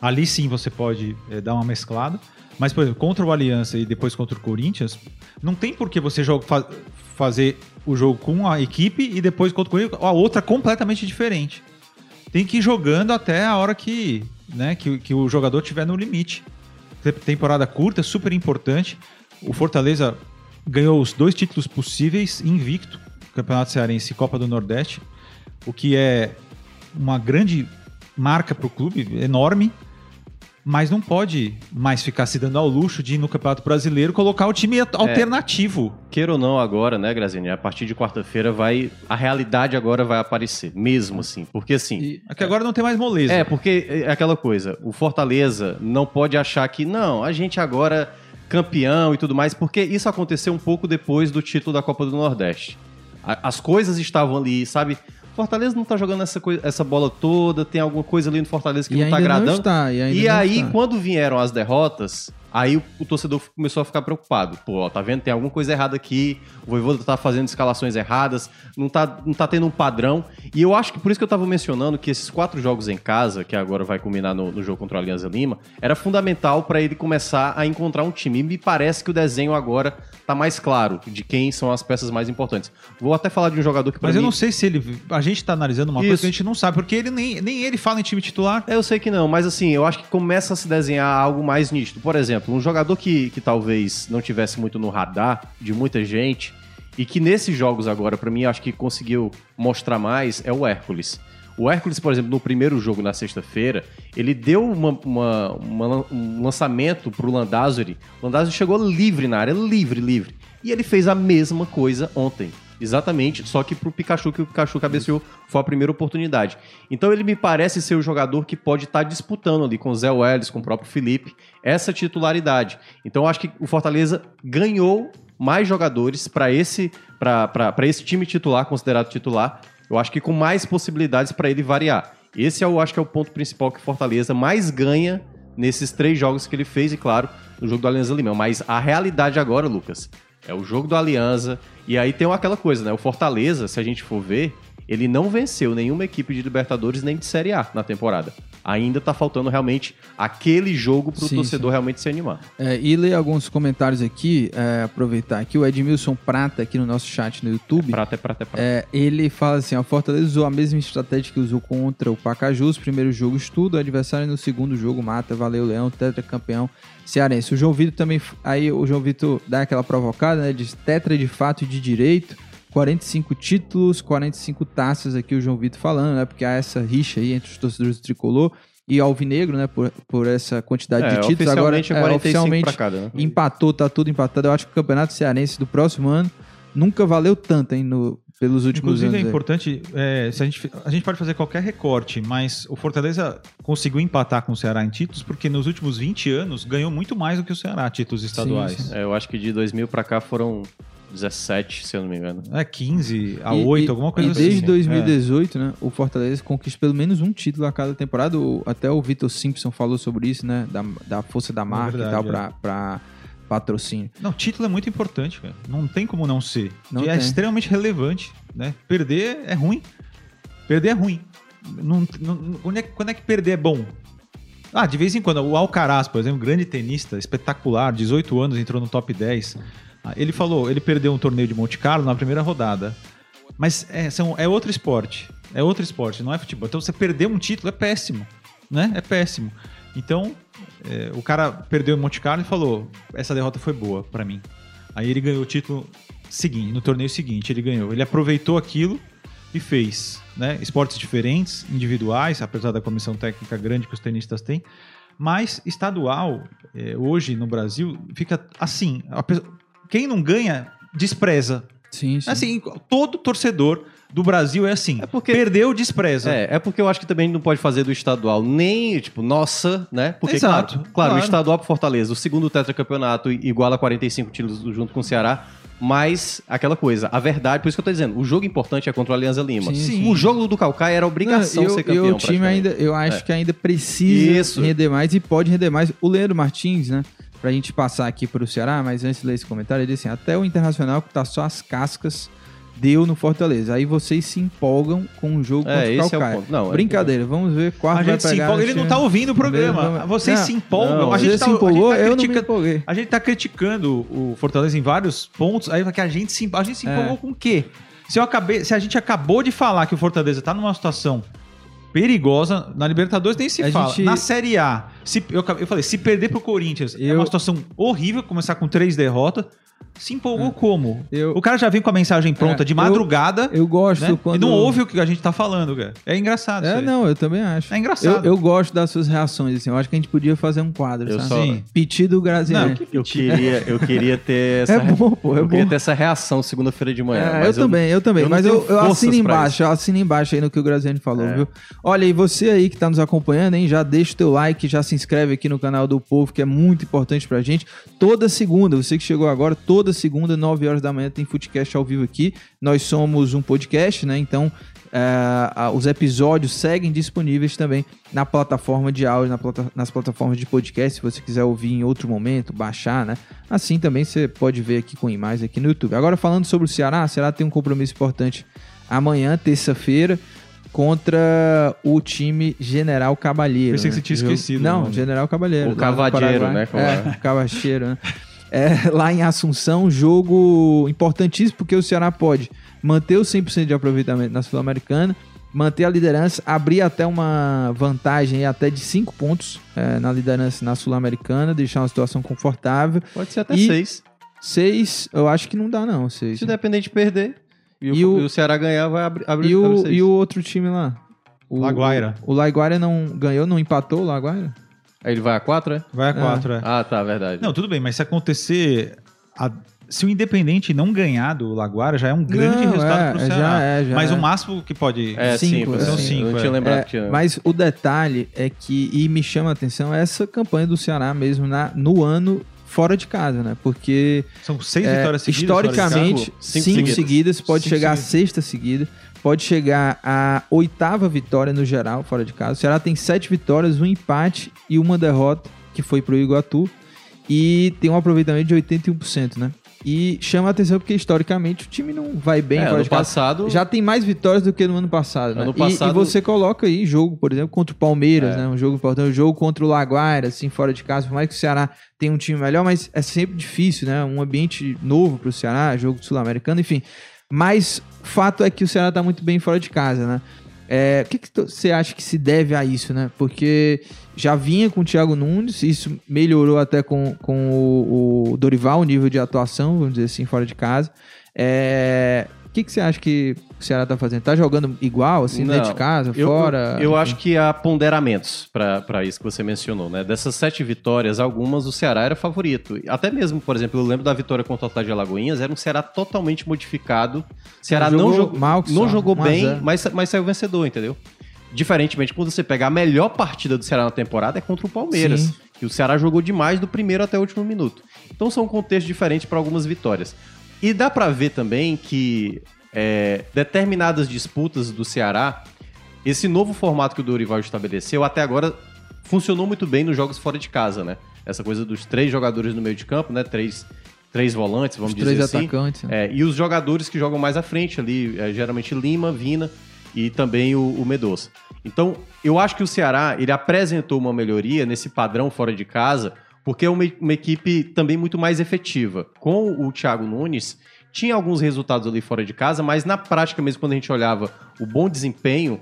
Ali sim você pode eh, dar uma mesclada. Mas, por exemplo, contra o Aliança e depois contra o Corinthians, não tem por que você joga, fa- fazer o jogo com a equipe e depois contra o Corinthians, a outra completamente diferente. Tem que ir jogando até a hora que, né, que, que o jogador tiver no limite. Te- Temporada curta, super importante. O Fortaleza ganhou os dois títulos possíveis invicto, Campeonato Cearense e Copa do Nordeste, o que é uma grande marca para o clube, enorme, mas não pode mais ficar se dando ao luxo de ir no Campeonato Brasileiro colocar o time alternativo. Queira ou não agora, né, Graziani? A partir de quarta-feira vai... A realidade agora vai aparecer, mesmo assim. Porque assim... E- É que agora não tem mais moleza. É, porque é aquela coisa, o Fortaleza não pode achar que, não, a gente agora campeão e tudo mais, porque isso aconteceu um pouco depois do título da Copa do Nordeste. As coisas estavam ali, sabe? Fortaleza não tá jogando essa, coi- essa bola toda, tem alguma coisa ali no Fortaleza que E não tá ainda não agradando. está. E, E aí, está. quando vieram as derrotas, aí o, o torcedor começou a ficar preocupado. Pô, ó, tá vendo? Tem alguma coisa errada aqui, o Voivoda tá fazendo escalações erradas, não tá, não tá tendo um padrão. E eu acho que por isso que eu tava mencionando que esses quatro jogos em casa, que agora vai culminar no, no jogo contra o Alianza Lima, era fundamental para ele começar a encontrar um time. E me parece que o desenho agora tá mais claro de quem são as peças mais importantes. Vou até falar de um jogador que Mas eu mim... não sei se ele. A gente tá analisando uma coisa Isso. que a gente não sabe, porque ele nem, nem ele fala em time titular. É, Eu sei que não, mas assim, eu acho que começa a se desenhar algo mais nítido. Por exemplo, um jogador que, que talvez não tivesse muito no radar de muita gente e que nesses jogos agora, pra mim, acho que conseguiu mostrar mais é o Hércules. O Hércules, por exemplo, no primeiro jogo na sexta-feira, ele deu uma- uma- uma um lançamento pro Landázuri. O Landázuri chegou livre na área, livre, livre. E ele fez a mesma coisa ontem. Exatamente, só que pro Pikachu, que o Pikachu cabeceou, foi a primeira oportunidade. Então ele me parece ser o jogador que pode estar disputando ali com o Zé Welles, com o próprio Felipe, essa titularidade. Então eu acho que o Fortaleza ganhou mais jogadores para esse, esse time titular, considerado titular. Eu acho que com mais possibilidades para ele variar. Esse eu acho que é o ponto principal que o Fortaleza mais ganha nesses três jogos que ele fez, e claro, no jogo do Alianza Lima. Mas a realidade agora, Lucas, é o jogo do Alianza. E aí tem aquela coisa, né? O Fortaleza, se a gente for ver, ele não venceu nenhuma equipe de Libertadores nem de Série A na temporada. Ainda tá faltando realmente aquele jogo pro Sim, torcedor realmente se animar. É, e ler alguns comentários aqui, é, aproveitar aqui, o Edmilson Prata aqui no nosso chat no YouTube. Prata é prata é prata. É, ele fala assim: a Fortaleza usou a mesma estratégia que usou contra o Pacajus. Primeiro jogo estudo, adversário no segundo jogo mata, valeu Leão, tetracampeão cearense. O João Vitor também, aí o João Vitor dá aquela provocada, né? Diz tetra de fato e de direito. 45 títulos, 45 taças aqui o João Vitor falando, né? Porque há essa rixa aí entre os torcedores do Tricolor e Alvinegro, né? Por, por essa quantidade de títulos. Agora, oficialmente é é, 45 oficialmente cada, né? empatou, tá tudo empatado. Eu acho que o Campeonato Cearense do próximo ano nunca valeu tanto, hein? No, pelos últimos Inclusive é anos. aí. importante, é, se a, gente, a gente pode fazer qualquer recorte, mas o Fortaleza conseguiu empatar com o Ceará em títulos porque nos últimos 20 anos ganhou muito mais do que o Ceará, títulos estaduais. sim. É, eu acho que de 2000 pra cá foram 17, se eu não me engano. É 15 a E- 8, e- alguma coisa e assim. desde É. 2018, né, o Fortaleza conquista pelo menos um título a cada temporada. Até o Vitor Simpson falou sobre isso, né? Da, da força da marca verdade, e tal é. pra, pra patrocínio. Não, título é muito importante, cara. Não tem como não ser. Não E é extremamente relevante, né? Perder é ruim. Perder é ruim. Não, não- não- quando, é, quando é que perder é bom? Ah, de vez em quando. O Alcaraz, por exemplo, grande tenista, espetacular, 18 anos, entrou no top 10. Ah, Ele falou, ele perdeu um torneio de Monte Carlo na primeira rodada. Mas é, são- é outro esporte. É outro esporte, não é futebol. Então você perder um título é péssimo. Né? É péssimo. Então, é, o cara perdeu em Monte Carlo e falou: essa derrota foi boa pra mim. Aí ele ganhou o título seguinte, no torneio seguinte, ele ganhou. Ele aproveitou aquilo e fez, né? Esportes diferentes, individuais, apesar da comissão técnica grande que os tenistas têm, mas estadual, é, hoje no Brasil, fica assim: a quem não ganha, despreza. Sim, sim. Assim, todo torcedor do Brasil é assim. É porque- Perdeu, despreza. É, é porque eu acho que também não pode fazer do estadual nem, tipo, nossa, né? Porque, Exato, claro, claro, o claro. estadual pro Fortaleza, o segundo tetracampeonato iguala a 45 títulos junto com o Ceará, mas aquela coisa, a verdade, por isso que eu tô dizendo, o jogo importante é contra o Alianza Lima. Sim, sim. O jogo do Calcaia era obrigação Não, ser e o- campeão. E o time ainda, eu acho É. que ainda precisa Isso. render mais e pode render mais. O Leandro Martins, né? Pra gente passar aqui pro Ceará, mas antes de ler esse comentário, ele disse assim: até o Internacional, que tá só as cascas, deu no Fortaleza. Aí vocês se empolgam com o jogo É, contra o esse é o Calcaia. Não, é- Brincadeira, vamos ver qual A vai gente se pegar empolga. Ele não tá ouvindo o programa. Vamos- Vocês Não, se empolgam. não, a gente tá, se empolgou, a gente tá eu não empolguei. A gente tá criticando o Fortaleza em vários pontos, aí que a gente se, a gente se É. empolgou com o quê? Se, eu acabei, se a gente acabou de falar que o Fortaleza tá numa situação perigosa, na Libertadores nem se A fala. gente- Na Série A, se, eu, eu falei, se perder pro Corinthians é Eu- uma situação horrível, começar com três derrotas. Se empolgou como? É. Eu- o cara já vem com a mensagem pronta É, de eu- madrugada, Eu gosto né? quando. E não ouve o que a gente tá falando, cara. É engraçado isso É, aí. não, eu também acho. É engraçado. Eu, eu gosto das suas reações, assim. Eu acho que a gente podia fazer um quadro, Eu sabe? só- Sim. Pedido Graziani. Não, que Eu queria, eu queria ter [LAUGHS] essa, É bom, pô, é eu queria bom. ter essa reação segunda-feira de manhã. É, mas eu, também, eu também. eu não mas eu, eu assino embaixo, eu assino embaixo aí no que o Graziani falou, É. viu? Olha, e você aí que tá nos acompanhando, hein? Já deixa o teu like, já se inscreve aqui no canal do Povo, que é muito importante pra gente. Toda segunda, você que chegou agora, toda segunda, 9 horas da manhã, tem Footcast ao vivo aqui. Nós somos um podcast, né? Então, é, os episódios seguem disponíveis também na plataforma de áudio, na plata- nas plataformas de podcast, se você quiser ouvir em outro momento, baixar, né? Assim também você pode ver aqui com imagens aqui no YouTube. Agora falando sobre o Ceará, o Ceará tem um compromisso importante amanhã, terça-feira, contra o time General Cabalheiro. Pensei que né? você tinha Jogo- esquecido Não. General Cabalheiro. O Paraguai. né, É, é. Cavacheiro, né? É, [LAUGHS] lá em Assunção, jogo importantíssimo, porque o Ceará pode manter o 100% de aproveitamento na Sul-Americana, manter a liderança, abrir até uma vantagem até de 5 pontos é, na liderança na Sul-Americana, deixar uma situação confortável. Pode ser até E- seis. 6, eu acho que não dá não, 6. Se depender de perder e, E o, o- e o Ceará ganhar, vai abrir, abrir, E o, seis. e o outro time lá? O, Laguaira. O, o Laguaira não ganhou, não empatou o Laguaira? Aí ele vai a quatro, é? Vai a quatro, é. Ah, tá, verdade. Não, tudo bem, mas se acontecer. a- se o Independente não ganhar do Laguara, já é um grande Não, resultado é, pro já Ceará. é, já mas é. o máximo que pode. é, cinco, cinco, é. são Cinco, cinco. Eu é. tinha lembrado É, que tinha. mas o detalhe é que, e me chama a atenção, é essa campanha do Ceará mesmo na, no ano fora de casa, né? Porque São seis é, vitórias seguidas. fora de casa. historicamente, Cinco- cinco, cinco seguidas, seguidas. pode Cinco chegar à seguidas. sexta seguida, pode chegar à oitava vitória no geral, fora de casa. O Ceará tem sete vitórias, um empate e uma derrota, que foi pro Iguatu, e tem um aproveitamento de 81%, né? E chama a atenção porque historicamente o time não vai bem É, casa. passado- Já tem mais vitórias do que no ano passado, né? Ano E- passado- E, você coloca aí jogo, por exemplo, contra o Palmeiras, É. né? Um jogo importante, um jogo contra o Laguaira, assim, fora de casa. Por mais que o Ceará tenha um time melhor, mas é sempre difícil, né? Um ambiente novo pro Ceará, jogo sul-americano, enfim. Mas fato é que o Ceará tá muito bem fora de casa, né? É, o que, que você acha que se deve a isso, né? Porque já vinha com o Thiago Nunes, isso melhorou até com, com o, o Dorival, o nível de atuação, vamos dizer assim, fora de casa. É, o que, que você acha que o Ceará tá fazendo? Tá jogando igual, assim, Não, dentro de casa, Eu, fora? eu acho que há ponderamentos para isso que você mencionou, né? Dessas sete vitórias, algumas o Ceará era favorito. Até mesmo, por exemplo, eu lembro da vitória contra o Atlético de Alagoinhas, era um Ceará totalmente modificado. O Ceará Jogou não, jogou, mal não só, jogou 1 a bem, 0. mas, mas saiu vencedor, entendeu? Diferentemente, quando você pegar a melhor partida do Ceará na temporada é contra o Palmeiras. Sim. Que o Ceará jogou demais do primeiro até o último minuto. Então são contextos diferentes para algumas vitórias. E dá para ver também que é, determinadas disputas do Ceará, esse novo formato que o Dorival estabeleceu, até agora funcionou muito bem nos jogos fora de casa, né? Essa coisa dos três jogadores no meio de campo, né? Três, três volantes, vamos Os dizer três assim. atacantes. né? É, e os jogadores que jogam mais à frente ali, é, geralmente Lima, Vina e também o, o Medoça. Então, eu acho que o Ceará, ele apresentou uma melhoria nesse padrão fora de casa, porque é uma, uma equipe também muito mais efetiva. Com o Thiago Nunes, tinha alguns resultados ali fora de casa, mas na prática mesmo, quando a gente olhava o bom desempenho,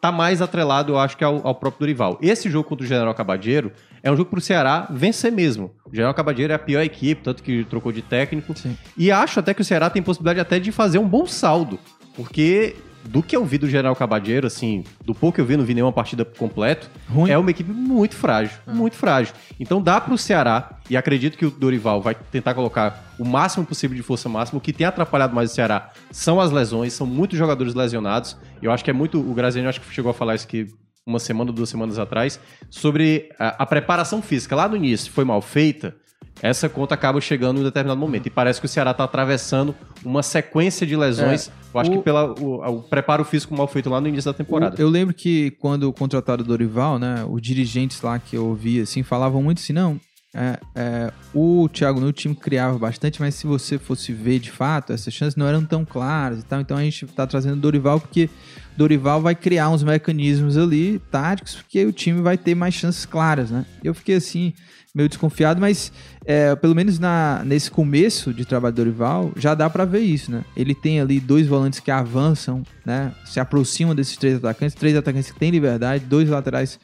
tá mais atrelado, eu acho, que ao, ao próprio Dorival. Esse jogo contra o General Cabadeiro é um jogo pro Ceará vencer mesmo. O General Cabadeiro é a pior equipe, tanto que trocou de técnico. Sim. E acho até que o Ceará tem possibilidade até de fazer um bom saldo. Porque do que eu vi do General Cabadeiro, assim, do pouco que eu vi, não vi nenhuma partida completo, Ruim. é uma equipe muito frágil, muito frágil. Então dá pro Ceará, e acredito que o Dorival vai tentar colocar o máximo possível de força máxima. O que tem atrapalhado mais o Ceará são as lesões, são muitos jogadores lesionados. Eu acho que é muito. O Graziani acho que chegou a falar isso aqui uma semana, duas semanas atrás, sobre a, a preparação física. Lá no início foi mal feita. Essa conta acaba chegando em um determinado momento. E parece que o Ceará está atravessando uma sequência de lesões. eu acho o- que pelo o, o preparo físico mal feito lá no início da temporada. O- eu lembro que quando contrataram o Dorival, né, os dirigentes lá que eu ouvi, assim, falavam muito assim, não, é, é, o Thiago Nunes, o time criava bastante, mas se você fosse ver de fato, essas chances não eram tão claras e tal, então a gente tá trazendo o Dorival porque Dorival vai criar uns mecanismos ali, táticos, porque o time vai ter mais chances claras, né? Eu fiquei assim, meio desconfiado, mas é, pelo menos na, nesse começo de trabalho do Dorival, já dá pra ver isso, né? Ele tem ali dois volantes que avançam, né? Se aproximam desses três atacantes, três atacantes que têm liberdade, dois laterais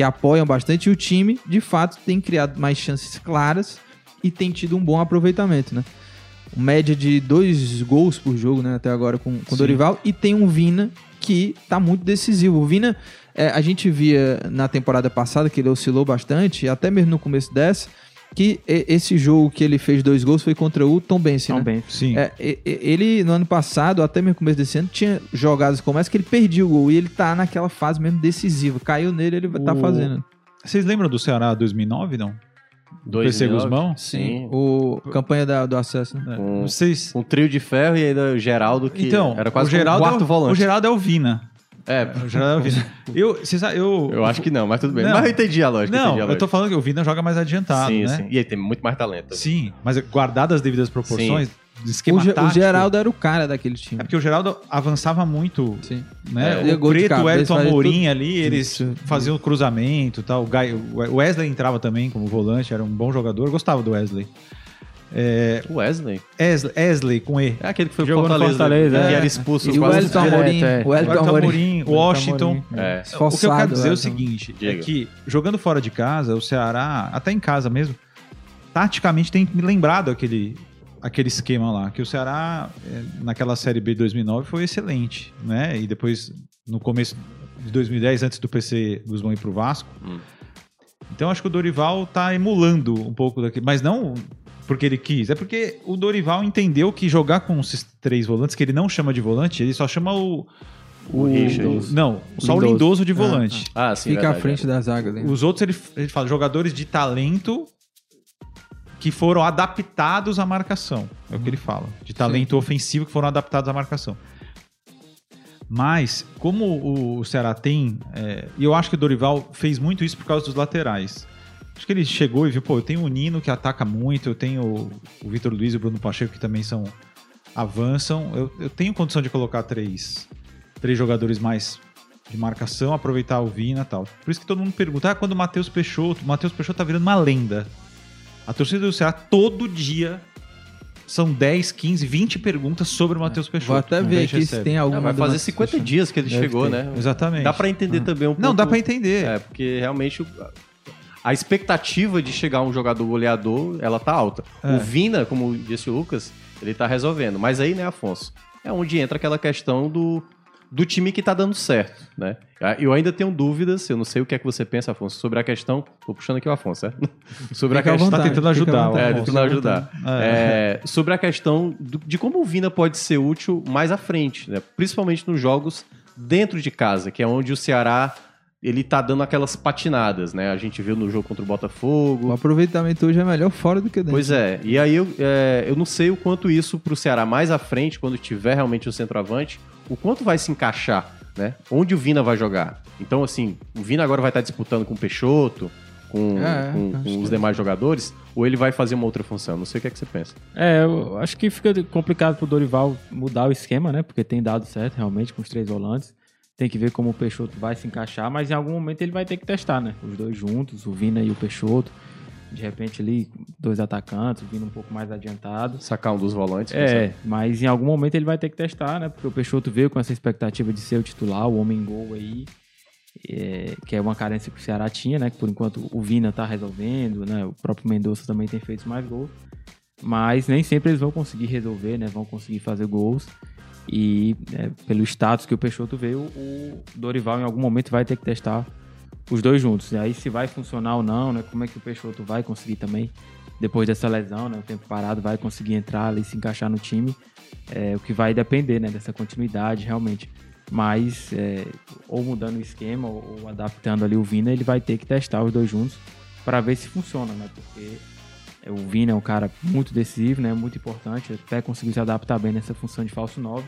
que apoiam bastante, e o time, de fato, tem criado mais chances claras e tem tido um bom aproveitamento, né? Média de dois gols por jogo, né? Até agora com, o. Dorival. E tem um Vina que tá muito decisivo. O Vina, é, a gente via na temporada passada que ele oscilou bastante, até mesmo no começo dessa, que esse jogo que ele fez dois gols foi contra o Tom Benson, né? Também. Sim. É, ele, no ano passado, até mesmo no começo desse ano, tinha jogadas como essa que ele perdia o gol. E ele tá naquela fase mesmo decisiva. Caiu nele, ele tá O- fazendo. Vocês lembram do Ceará 2009, não? Dois PC e nove. Guzmão? Sim. O campanha da- do acesso, né? É. Com- Vocês... Um trio de ferro e ainda o Geraldo, que Então, era quase o Geraldo, um quarto é o, volante. o Geraldo é o Vina. É, O Geraldo é o Vina. Eu, vocês, eu, eu acho que não, mas tudo bem. Não. Mas eu entendi a lógica. Não, a eu tô falando que o Vina joga mais adiantado, sim, né? sim. E ele tem muito mais talento. Sim, mas guardado as devidas proporções, esquema O, Ge- o tático, Geraldo era o cara daquele time. É porque o Geraldo avançava muito, Sim. né? É, o gol de Preto, o fazia Amorim tudo. ali, eles Tudo. faziam o cruzamento e tal. O o Wesley entrava também como volante, era um bom jogador. Eu gostava do Wesley. É, O Wesley. Wesley, Wesley com E. É aquele que foi Jogou Fortaleza, Fortaleza, né? é. que era expulso E o quase Wellington Amorim. é. O O Wellington Amorim. Washington. É. O que eu quero dizer é o Everton. seguinte: é que jogando fora de casa, o Ceará, até em casa mesmo, taticamente tem me lembrado aquele, aquele esquema lá. Que o Ceará, é, naquela Série B de 2009, foi excelente. Né? E depois, no começo de 2010, antes do PC Guzmão ir pro Vasco. Hum. Então acho que o Dorival tá emulando um pouco daquele. Mas não porque ele quis, é porque o Dorival entendeu que jogar com esses três volantes, que ele não chama de volante, ele só chama o. O Richard. o- não, só o Lindoso. lindoso de volante. Ah, sim. Fica verdade, à frente da zaga ali. Os outros ele, ele fala jogadores de talento que foram adaptados à marcação. É o que ele fala. De talento ofensivo que foram adaptados à marcação. Mas, como o Ceará tem. é, E eu acho que o Dorival fez muito isso por causa dos laterais. Acho que ele chegou e viu, pô, eu tenho o Nino que ataca muito, eu tenho o- Vitor Luiz e o Bruno Pacheco que também são avançam. Eu, eu tenho condição de colocar três, três jogadores mais de marcação, aproveitar o Vina e tal. Por isso que todo mundo pergunta, ah, quando o Matheus Peixoto, o Matheus Peixoto tá virando uma lenda. A torcida do Ceará todo dia são 10, 15, 20 perguntas sobre o Matheus Peixoto. Vou até Não ver aqui se tem alguma. Ah, vai fazer Matheus 50 Peixoto. dias que ele Deve chegou, ter. né? Exatamente. Dá pra entender também um pouco. Não, dá pra entender. É, porque realmente a expectativa de chegar um jogador goleador, ela tá alta. É. O Vina, como disse o Lucas, ele tá resolvendo. Mas aí, né, Afonso? É onde entra aquela questão do, do time que tá dando certo, né? Ah, Eu ainda tenho dúvidas, eu não sei o que é que você pensa, Afonso, sobre a questão... Tô puxando aqui o Afonso, é? [LAUGHS] sobre a Fica à questão... Tá vontade, tentando fica à ajudar, vontade. É, tentando ajudar. É. É, sobre a questão do- de como o Vina pode ser útil mais à frente, né? principalmente nos jogos dentro de casa, que é onde o Ceará ele tá dando aquelas patinadas, né? A gente viu no jogo contra o O Botafogo. aproveitamento hoje é melhor fora do que dentro. Pois é, e aí eu, é, eu não sei o quanto isso pro Ceará mais à frente, quando tiver realmente o centroavante, o quanto vai se encaixar, né? Onde o Vina vai jogar. Então, assim, o Vina agora vai estar disputando com o Peixoto, com, É, com- acho com que os é. demais jogadores, ou ele vai fazer uma outra função? Não sei o que é que você pensa. É, eu acho que fica complicado pro Dorival mudar o esquema, né? Porque tem dado certo realmente com os três volantes. Tem que ver como o Peixoto vai se encaixar, mas em algum momento ele vai ter que testar, né? Os dois juntos, o Vina e o Peixoto. De repente ali, dois atacantes, o Vina um pouco mais adiantado. Sacar um dos volantes. É, mas em algum momento ele vai ter que testar, né? Porque o Peixoto veio com essa expectativa de ser o titular, o homem gol aí, é, que é uma carência que o Ceará tinha, né? Que por enquanto o Vina tá resolvendo, né? O próprio Mendonça também tem feito mais gols. Mas nem sempre eles vão conseguir resolver, né? Vão conseguir fazer gols. E é, pelo status que o Peixoto veio, o Dorival em algum momento vai ter que testar os dois juntos. E aí se vai funcionar ou não, né? Como é que o Peixoto vai conseguir também, depois dessa lesão, né? O tempo parado, vai conseguir entrar e se encaixar no time. É, o que vai depender, né? Dessa continuidade, realmente. Mas, é, ou mudando o esquema, ou, ou adaptando ali o Vina, ele vai ter que testar os dois juntos para ver se funciona, né? Porque o Vina é um cara muito decisivo, né? Muito importante, até conseguiu se adaptar bem nessa função de falso 9.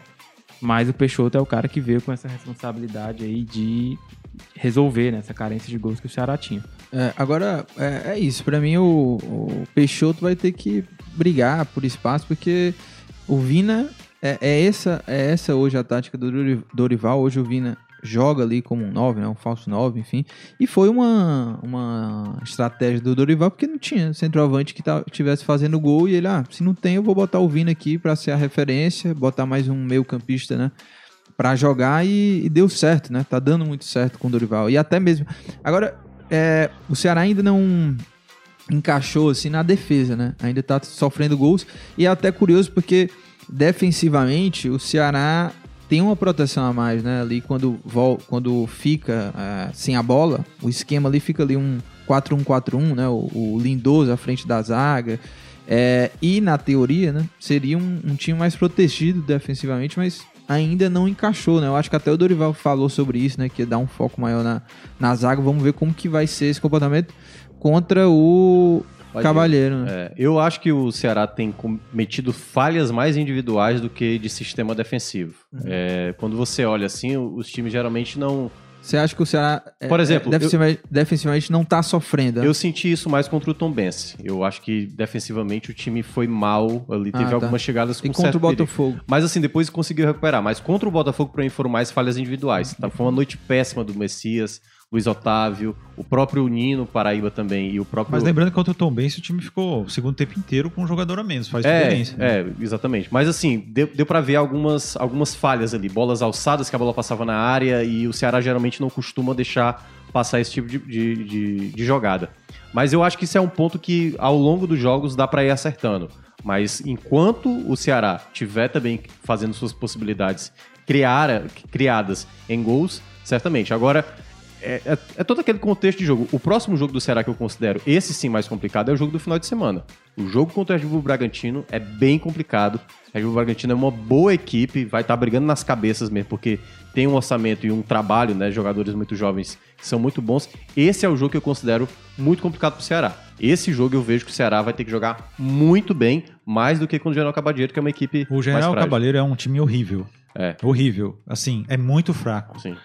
Mas o Peixoto é o cara que veio com essa responsabilidade aí de resolver né, essa carência de gols que o Ceará tinha. É, agora, é, é isso. Pra mim, o, o Peixoto vai ter que brigar por espaço, porque o Vina é, é essa, é essa hoje a tática do Dori- Dorival. Hoje o Vina joga ali como um 9, né, um falso 9, enfim. E foi uma, uma estratégia do Dorival, porque não tinha centroavante que tá, tivesse fazendo gol. E ele, ah, se não tem, eu vou botar o Vina aqui pra ser a referência, botar mais um meio campista, né? Pra jogar e, e deu certo, né? Tá dando muito certo com o Dorival. E até mesmo. Agora, é, o Ceará ainda não encaixou assim na defesa, né? Ainda tá sofrendo gols. E é até curioso porque defensivamente o Ceará tem uma proteção a mais, né? Ali quando, quando fica é, sem a bola, o esquema ali fica ali um 4-1-4-1, né? O, o Lindoso à frente da zaga. É, e na teoria, né? Seria um, um time mais protegido defensivamente, mas ainda não encaixou, né? Eu acho que até o Dorival falou sobre isso, né? Que ia dar um foco maior na, na zaga. Vamos ver como que vai ser esse comportamento contra o Cavalheiro, né? É, eu acho que o Ceará tem cometido falhas mais individuais do que de sistema defensivo. Uhum. É, quando você olha assim, os times geralmente não. Você acha que o Ceará, é, Por exemplo, é, defensivamente, defensivamente não tá sofrendo? né? Eu senti isso mais contra o Tom Bense. Eu acho que defensivamente o time foi mal ali, teve Ah, tá. algumas chegadas com e contra o perigo. Botafogo? Mas assim, depois conseguiu recuperar. Mas contra o Botafogo, pra mim, foram mais falhas individuais. Tá? Foi uma noite péssima do Messias, Luiz Otávio, o próprio Nino Paraíba também e o próprio. Mas lembrando que contra o Tom Benz o time ficou o segundo tempo inteiro com um jogador a menos, faz É, diferença. né? é, exatamente. Mas assim, deu, deu para ver algumas, algumas falhas ali. Bolas alçadas que a bola passava na área e o Ceará geralmente não costuma deixar passar esse tipo de, de, de- de jogada. Mas eu acho que isso é um ponto que ao longo dos jogos dá para ir acertando. Mas enquanto o Ceará tiver também fazendo suas possibilidades criar, criadas em gols, certamente. Agora, é, é- é todo aquele contexto de jogo. O próximo jogo do Ceará que eu considero esse sim mais complicado é o jogo do final de semana. O jogo contra o Red Bull Bragantino é bem complicado. O Red Bull Bragantino é uma boa equipe, vai estar brigando nas cabeças mesmo, porque tem um orçamento e um trabalho, né? Jogadores muito jovens que são muito bons. Esse é o jogo que eu considero muito complicado pro Ceará. Esse jogo eu vejo que o Ceará vai ter que jogar muito bem, mais do que com o General Cabadeiro, que é uma equipe O General. Cabalheiro é um time horrível. É. Horrível. Assim, é muito fraco. Sim.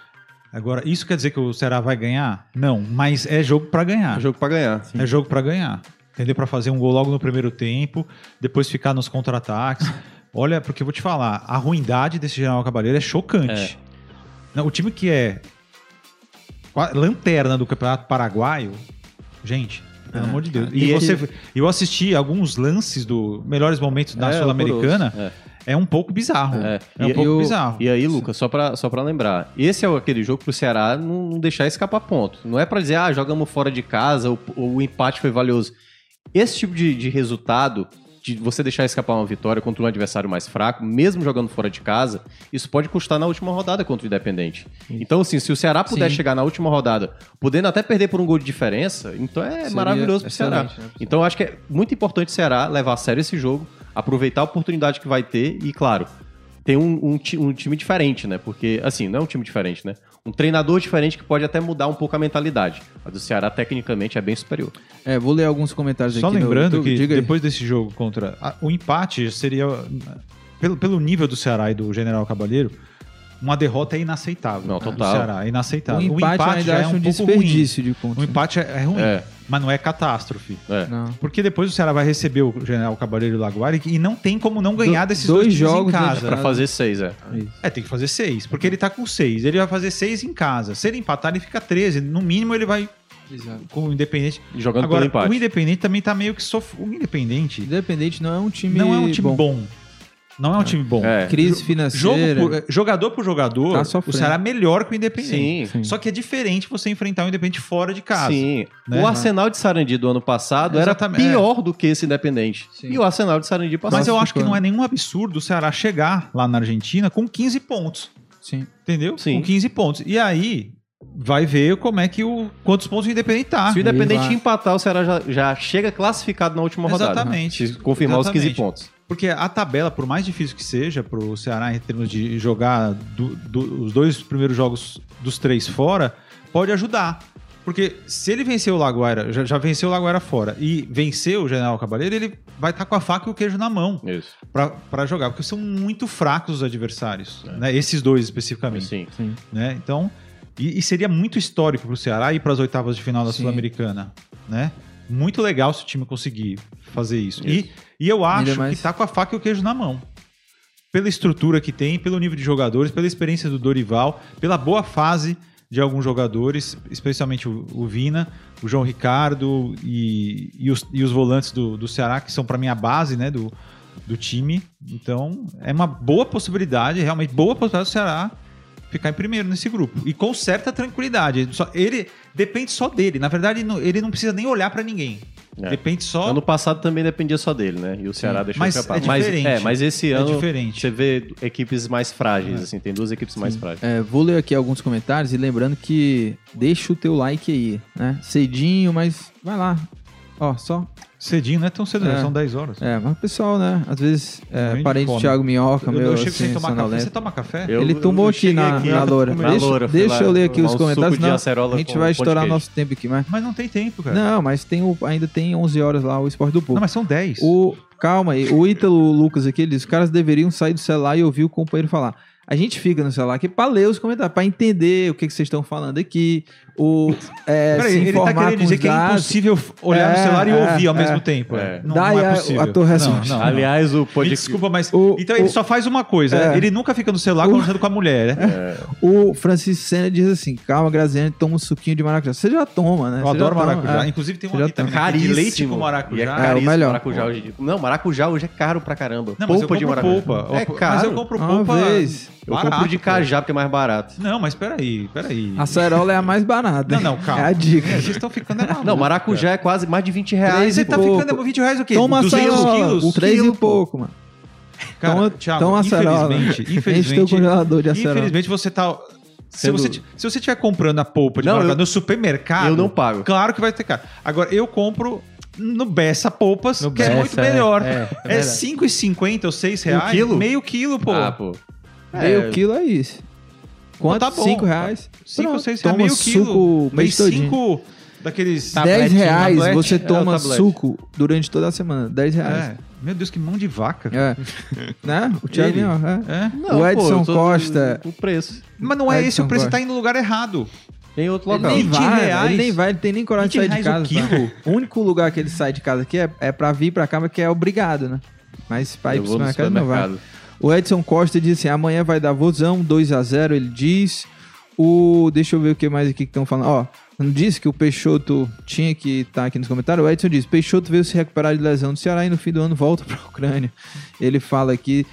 Agora, isso quer dizer que o Ceará vai ganhar? Não, mas é jogo pra ganhar. É jogo pra ganhar. É jogo pra ganhar. Entendeu? Pra fazer um gol logo no primeiro tempo, depois ficar nos contra-ataques. [LAUGHS] Olha, porque eu vou te falar, a ruindade desse General Cabaleiro é chocante. Não, o time que é lanterna do Campeonato Paraguaio, gente, pelo amor de Deus. E, E você, eu assisti alguns lances do melhores momentos da É, Sul-Americana, horroroso. É. um pouco bizarro. É. É, um E- pouco o- bizarro. E aí, Lucas, só pra, só pra lembrar, esse é aquele jogo pro Ceará não, não deixar escapar ponto. Não é pra dizer, ah, jogamos fora de casa, ou o empate foi valioso. Esse tipo de, de resultado, de você deixar escapar uma vitória contra um adversário mais fraco, mesmo jogando fora de casa, isso pode custar na última rodada contra o Independente. Então, assim, se o Ceará puder Sim. chegar na última rodada, podendo até perder por um gol de diferença, então é Seria maravilhoso pro Ceará. né, pro Então, eu acho que é muito importante o Ceará levar a sério esse jogo, aproveitar a oportunidade que vai ter e, claro, tem um, um um time diferente, né? Porque, assim, não é um time diferente, né? Um treinador diferente que pode até mudar um pouco a mentalidade. A do Ceará, tecnicamente, é bem superior. É, vou ler alguns comentários Só aqui. no lembrando YouTube. que Diga aí. depois desse jogo contra. a- o empate seria. Pelo, pelo nível do Ceará e do General Cabalheiro, uma derrota é inaceitável. Não, Do total. Ceará, é inaceitável. o empate, eu ainda já acho é um um pouco ruim. desperdício de pontos. O empate é, é ruim, É. mas não é catástrofe. É. Não. Porque depois o Ceará vai receber o General Cabalheiro e o Laguari e não tem como não ganhar Do- desses dois dois, jogos em dentro casa. Pra fazer seis, é. É, tem que fazer seis. Porque ele tá com seis. Ele vai fazer seis em casa. Se ele empatar, ele fica 13. No mínimo, ele vai Exato. com o Independente. E jogando Agora, pelo empate. o Independente também tá meio que sof... O Independente Independente não é um time não é um time bom. bom. Não é um time bom. É. Crise Jogo financeira. por- jogador por jogador, Tá o. Ceará é melhor que o Independente. Sim. Sim. Só que é diferente você enfrentar o Independente fora de casa. Sim. né? O Arsenal de Sarandi do ano passado Exatamente. era pior do que esse Independente. Sim. E o Arsenal de Sarandi passado. Mas eu acho que não é nenhum absurdo o Ceará chegar lá na Argentina com 15 pontos. Sim. Entendeu? Sim. Com 15 pontos. E aí vai ver como é que o. quantos pontos o Independente tá. Se o Independente empatar, o Ceará já, já chega classificado na última rodada. Exatamente. Se confirmar os 15 Exatamente. pontos. Porque a tabela, por mais difícil que seja para o Ceará em termos de jogar do- do- os dois primeiros jogos dos três fora, pode ajudar. Porque se ele vencer o Laguaira, já, já venceu o Laguaira fora, e vencer o General Cabaleiro, ele vai estar com a faca e o queijo na mão Isso. para jogar. Porque são muito fracos os adversários. né? Esses dois especificamente. Sim. Sim. né? Então, e, e seria muito histórico para o Ceará ir para as oitavas de final da. Sul-Americana, né? Muito legal se o time conseguir fazer isso. Isso. E, e eu acho mais- que tá com a faca e o queijo na mão. Pela estrutura que tem, pelo nível de jogadores, pela experiência do Dorival, pela boa fase de alguns jogadores, especialmente o, o Vina, o João Ricardo e, e, os, e os volantes do, do Ceará, que são para mim a base né, do, do time. Então, é uma boa possibilidade, realmente boa possibilidade do Ceará ficar em primeiro nesse grupo. E com certa tranquilidade. Só, ele depende só dele. Na verdade, ele não- ele não precisa nem olhar para ninguém. É. Depende só. Ano passado também dependia só dele, né? E o Ceará deixou mas escapar. é diferente. Mas, é, mas esse É ano diferente. você vê equipes mais frágeis, assim, tem duas equipes mais frágeis. É, vou ler aqui alguns comentários e lembrando que deixa o teu like aí, né? Cedinho, mas vai lá. Ó, só. Cedinho, não é tão cedo, É. são 10 horas. É, mas o pessoal, né? Às vezes, é, parente do. Thiago Minhoca, Eu, meu, eu chego assim, sem tomar café. Você toma café? Eu- Ele tomou aqui na, aqui, na loura. na Deixa, loura, deixa lá eu ler aqui os comentários, acerola a gente vai estourar queijo. nosso tempo aqui, mas... Mas não tem tempo, cara. Não, mas tem o, ainda tem 11 horas lá o Esporte do Povo. Não, mas são 10. O, calma aí, o Ítalo Lucas aqui, ele diz, os caras deveriam sair do celular e ouvir o companheiro falar. A gente fica no celular aqui pra ler os comentários, pra entender o que, que vocês estão falando aqui, o, é, Peraí, se ele tá informar querendo com dizer que é impossível olhar no É, celular e é, ouvir ao é. mesmo tempo. É. Não, Daí não é a- possível. a tua resposta. Não, não, Aliás, o podcast. desculpa, mas. O- então ele o- só faz uma coisa. É. Ele nunca fica no celular O- conversando com a mulher, né? O Francisco Senna diz assim, calma, Graziane, toma um suquinho de maracujá. Você já toma, né? Eu Você adoro maracujá. é. Inclusive tem um aqui também. né, de Caríssimo. leite com E maracujá. É, É, o caríssimo melhor. maracujá hoje. Não, maracujá hoje é caro pra caramba. Não, mas polpa de compro maracujá. polpa. É Mas caro. eu compro Uma polpa. vez. Eu barato, compro de cajá porque é mais barato. Não, mas peraí, peraí. A cerola é a mais barata. Não, não, [LAUGHS] calma. É a dica. É, vocês estão ficando é Não, maracujá é quase mais de 20 cara. reais. Você tá pouco. ficando é 20 reais o quê? Toma a 200 cerola. quilos? Três Quilo, e pouco, mano. Cara, toma, Thiago, toma a cerola. infelizmente, [LAUGHS] Enche infelizmente, congelador de acerola. infelizmente você tá... Se você, se você estiver comprando a polpa de Não, maracujá eu- no supermercado... eu não pago. Claro que vai ter caro. Agora, eu compro no Bessa Polpas, No que é Bessa, muito é, melhor. é, é É, verdade. 5,50 ou 6 reais. quilo? Meio quilo, pô. Ah, pô. Meio É, quilo é isso. Quanto? tá bom. Cinco reais? 5 ou Pronto, 6 reais, toma meio quilo. suco o Vem mês todinho. 5... daqueles... 10 reais tablete. você É, toma tablete. suco durante toda a semana. 10 reais. É. Meu Deus, que mão de vaca. É. [LAUGHS] né? O Thiago Ele. é. É. O Edson tô- Costa- O preço. Mas não é esse Edson o preço, Costa. tá indo no lugar errado. Em outro Ele local. nem 20 vai, reais. ele nem vai, ele tem nem coragem de 20 sair de reais casa. o quilo? O único lugar que ele sai de casa aqui é, é pra vir pra cá, mas que é obrigado, né? Mas pra ir pro supermercado não vai. O Edson Costa disse assim, amanhã vai dar vozão, 2x0, ele diz. O, deixa eu ver o que mais aqui que estão falando. Ó, disse que o Peixoto tinha que estar aqui nos comentários? O Edson diz, Peixoto veio se recuperar de lesão do Ceará e no fim do ano volta pra Ucrânia. Ele fala aqui,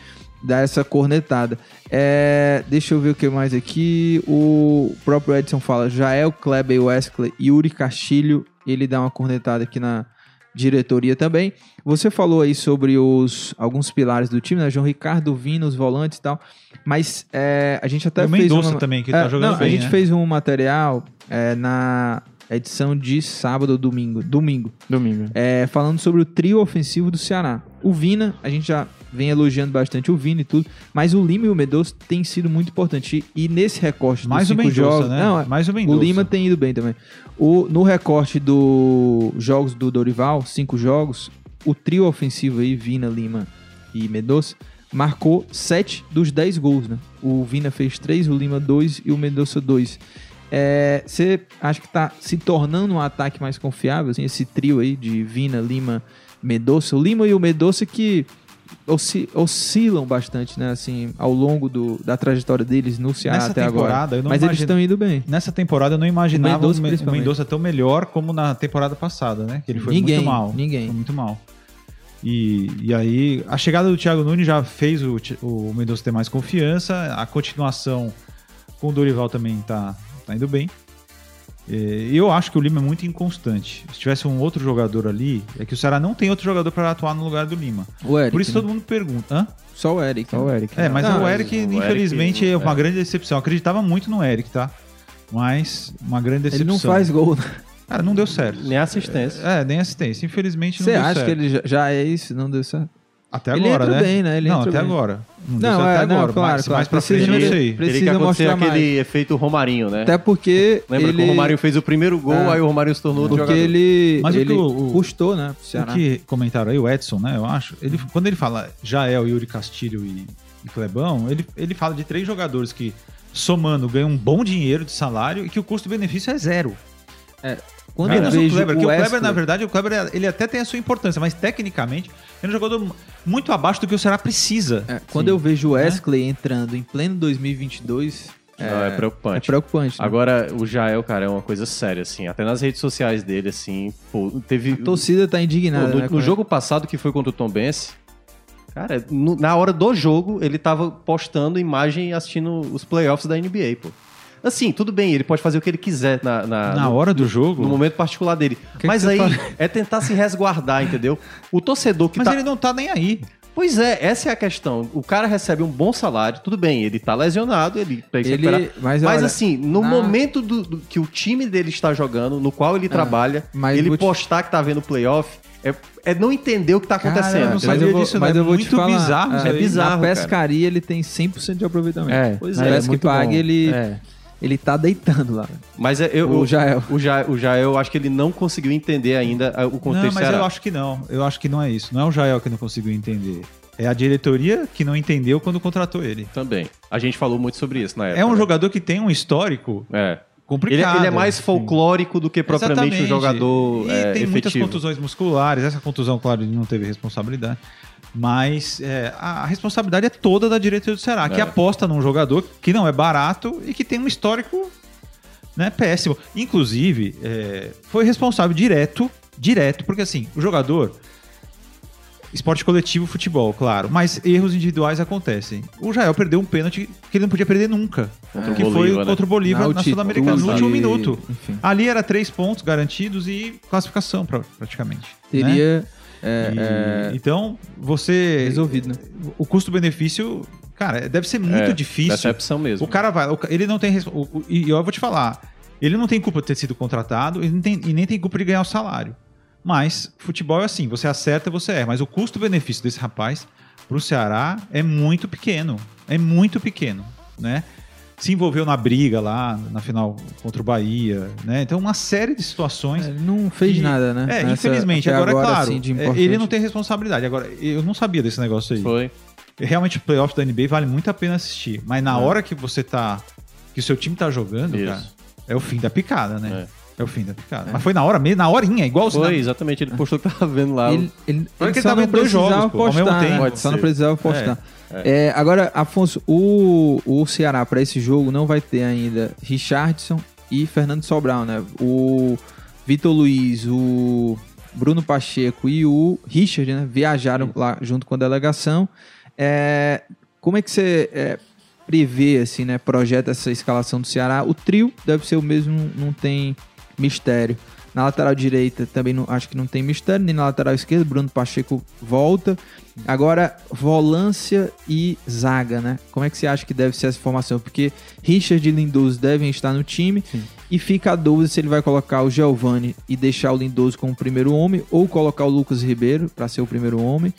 dá essa cornetada. É, deixa eu ver o que mais aqui. O próprio Edson fala, Jael, Kleber, Wesley, Yuri Castilho. Ele dá uma cornetada aqui na diretoria também. Você falou aí sobre os alguns pilares do time, né? João Ricardo, Vino, os volantes e tal. Mas é, a gente até o fez Mendonça uma- também, que é, tá jogando não, bem, A gente né? fez um material é, na edição de sábado ou domingo. Domingo. Domingo. É, falando sobre o trio ofensivo do Ceará. O Vina, a gente já vem elogiando bastante o Vina e tudo, mas o Lima e o Medoça têm sido muito importantes. E nesse recorte Mais o dos cinco Mendonça, jogos, né? não, é- Mais o o Mendonça. Lima tem ido bem também. O, no recorte dos jogos do Dorival, cinco jogos, o trio ofensivo aí, Vina, Lima e Medoça, marcou sete dos dez gols, né? O Vina fez três, o Lima dois e o Medoça dois. É, Você acha que tá se tornando um ataque mais confiável, assim, esse trio aí de Vina, Lima, Medoça? O Lima e o Medoça que osci- oscilam bastante, né? Assim, ao longo do- da trajetória deles no Ceará Nessa até agora. Mas eles estão indo bem. Nessa temporada eu não imaginava O Mendonça, tão melhor como na temporada passada, né? Que ele foi Ninguém, muito mal. ninguém. Foi muito mal. E, e aí, a chegada do Thiago Nunes já fez o, o Mendonça ter mais confiança. A continuação com o Dorival também tá, tá indo bem. E eu acho que o Lima é muito inconstante. Se tivesse um outro jogador ali, é que o Ceará não tem outro jogador para atuar no lugar do Lima. O Eric. Por isso né? todo mundo pergunta. Hã? Só o Eric. Só o Eric. É, mas Não, o Eric, o Eric, infelizmente, é uma é. grande decepção. Eu acreditava muito no Eric, tá? Mas uma grande Ele decepção. não faz gol. né? Cara, não deu certo. Nem assistência. É, nem assistência. Infelizmente não Você deu acha certo. que ele já, já é isso? Não deu certo? Até ele agora, entra né? bem, né? Ele não, entra até bem. agora. Não, Não, é, até não, agora. claro, mas claro. mais pra Precisa frente, eu não. Precisa Teria que mostrar aquele efeito Romarinho, né? Até porque Lembra ele... que o Romarinho fez o primeiro gol, É. aí o Romarinho se tornou outro Porque jogador. ele, Mas o ele que o- o- custou, né, O Ceará. que comentaram aí, o Edson, né, eu acho, ele, quando ele fala Jael, Yuri Castilho e, e Clebão, ele, ele fala de três jogadores que, somando, ganham um bom dinheiro de salário e que o custo-benefício é zero. Quando Menos eu o vejo Kleber, porque o Kleber, na verdade, o Kleber ele até tem a sua importância, mas tecnicamente ele é um jogador muito abaixo do que o Ceará precisa. É, quando eu vejo o Wesley entrando em pleno 2022, Não, é é preocupante. preocupante. né? Agora, o Jael, cara, é uma coisa séria, assim. Até nas redes sociais dele, assim, pô, teve... A torcida tá Pô, indignada. no, né, no jogo passado, que foi contra o Tom Benz, cara, no- na hora do jogo, ele tava postando imagem e assistindo os playoffs da NBA, pô. Assim, tudo bem, ele pode fazer o que ele quiser na, na, Na no- hora do jogo. no momento particular dele. que Mas você aí fala? é tentar se resguardar, entendeu? O torcedor que mas tá. ele não tá nem aí. Pois é, essa é a questão. O cara recebe um bom salário, tudo bem, ele tá lesionado, ele tem que Ele- recuperar. mas Mas olha, assim, no na- momento do, do- que o time dele está jogando, no qual ele trabalha, mas ele vou te- postar que tá vendo playoff, é, é não entender o que tá acontecendo. Cara, eu não sabia eu vou, disso, mas né? eu vou te Muito falar, bizarro é, aí. bizarro, Na cara. pescaria ele tem 100% de aproveitamento. É, Pois Na é, pesca que muito paga, bom. ele, É. ele tá deitando lá. Mas é, eu, O o, Jael. o, Ja- o Jael, eu acho que ele não conseguiu entender ainda a- o contexto Não, mas Ceará. eu acho que não. Eu acho que não é isso. Não é o Jael que não conseguiu entender. É a diretoria que não entendeu quando contratou ele. Também. A gente falou muito sobre isso na época. É um né? jogador que tem um histórico É. Ele, complicado. ele é mais assim. folclórico do que propriamente um Exatamente. jogador E é, tem muitas efetivo. contusões musculares. Essa contusão, claro, ele não teve responsabilidade. Mas é, a, a responsabilidade é toda da diretoria do Ceará, que É. aposta num jogador que não é barato e que tem um histórico né, péssimo. Inclusive, é, foi responsável direto, direto, porque assim, o jogador. Esporte coletivo, futebol, claro. Mas erros individuais acontecem. O Jael perdeu um pênalti que ele não podia perder nunca. Contra que Bolívar, foi né? contra o Bolívar na, altitude, Sul-Americana, no último minuto. Enfim, Ali era três pontos garantidos e classificação, pra- praticamente. né? teria E- é, é, Então, você. resolvido, né? O custo-benefício, cara, deve ser muito É, difícil. Decepção mesmo. O cara vai. o ele não tem. o- o- E eu vou te falar. Ele não tem culpa de ter sido contratado ele não tem- e nem tem culpa de ganhar o salário. Mas futebol é assim: você acerta, você erra. Mas o custo-benefício desse rapaz pro Ceará é muito pequeno. É muito pequeno, né? Se envolveu na briga lá, na final contra o Bahia, né? Então, uma série de situações. É, Ele não fez que- nada, né? É, Nessa- infelizmente. até Agora, é claro, assim, de é, ele não tem responsabilidade. Agora, eu não sabia desse negócio aí. Foi. Realmente, o playoff da NBA vale muito a pena assistir. Mas na É. hora que você tá. que o seu time tá jogando, Isso. cara, é o fim da picada, né? É. É, o fim da picada. Mas foi na hora mesmo, na horinha, igual Foi, exatamente. Ele postou que tava vendo lá. Ele, ele, ele que ele só tava não dois precisava jogos, pô, ao mesmo postar, né? tempo. Pode Só não precisava postar. É, agora, Afonso, o, o Ceará para esse jogo não vai ter ainda Richardson e Fernando Sobral, né? O Vitor Luiz, o Bruno Pacheco e o Richard, né? Viajaram lá junto com a delegação. É, como é que você é, prevê, assim, né? Projeta essa escalação do Ceará? O trio deve ser o mesmo, não tem mistério. Na lateral direita também não, acho que não tem mistério, nem na lateral esquerda, Bruno Pacheco volta. Agora, volância e zaga, né? Como é que você acha que deve ser essa formação? Porque Richard e Lindoso devem estar no time e fica a dúvida se ele vai colocar o Giovani e deixar o Lindoso como primeiro homem ou colocar o Lucas Ribeiro para ser o primeiro homem.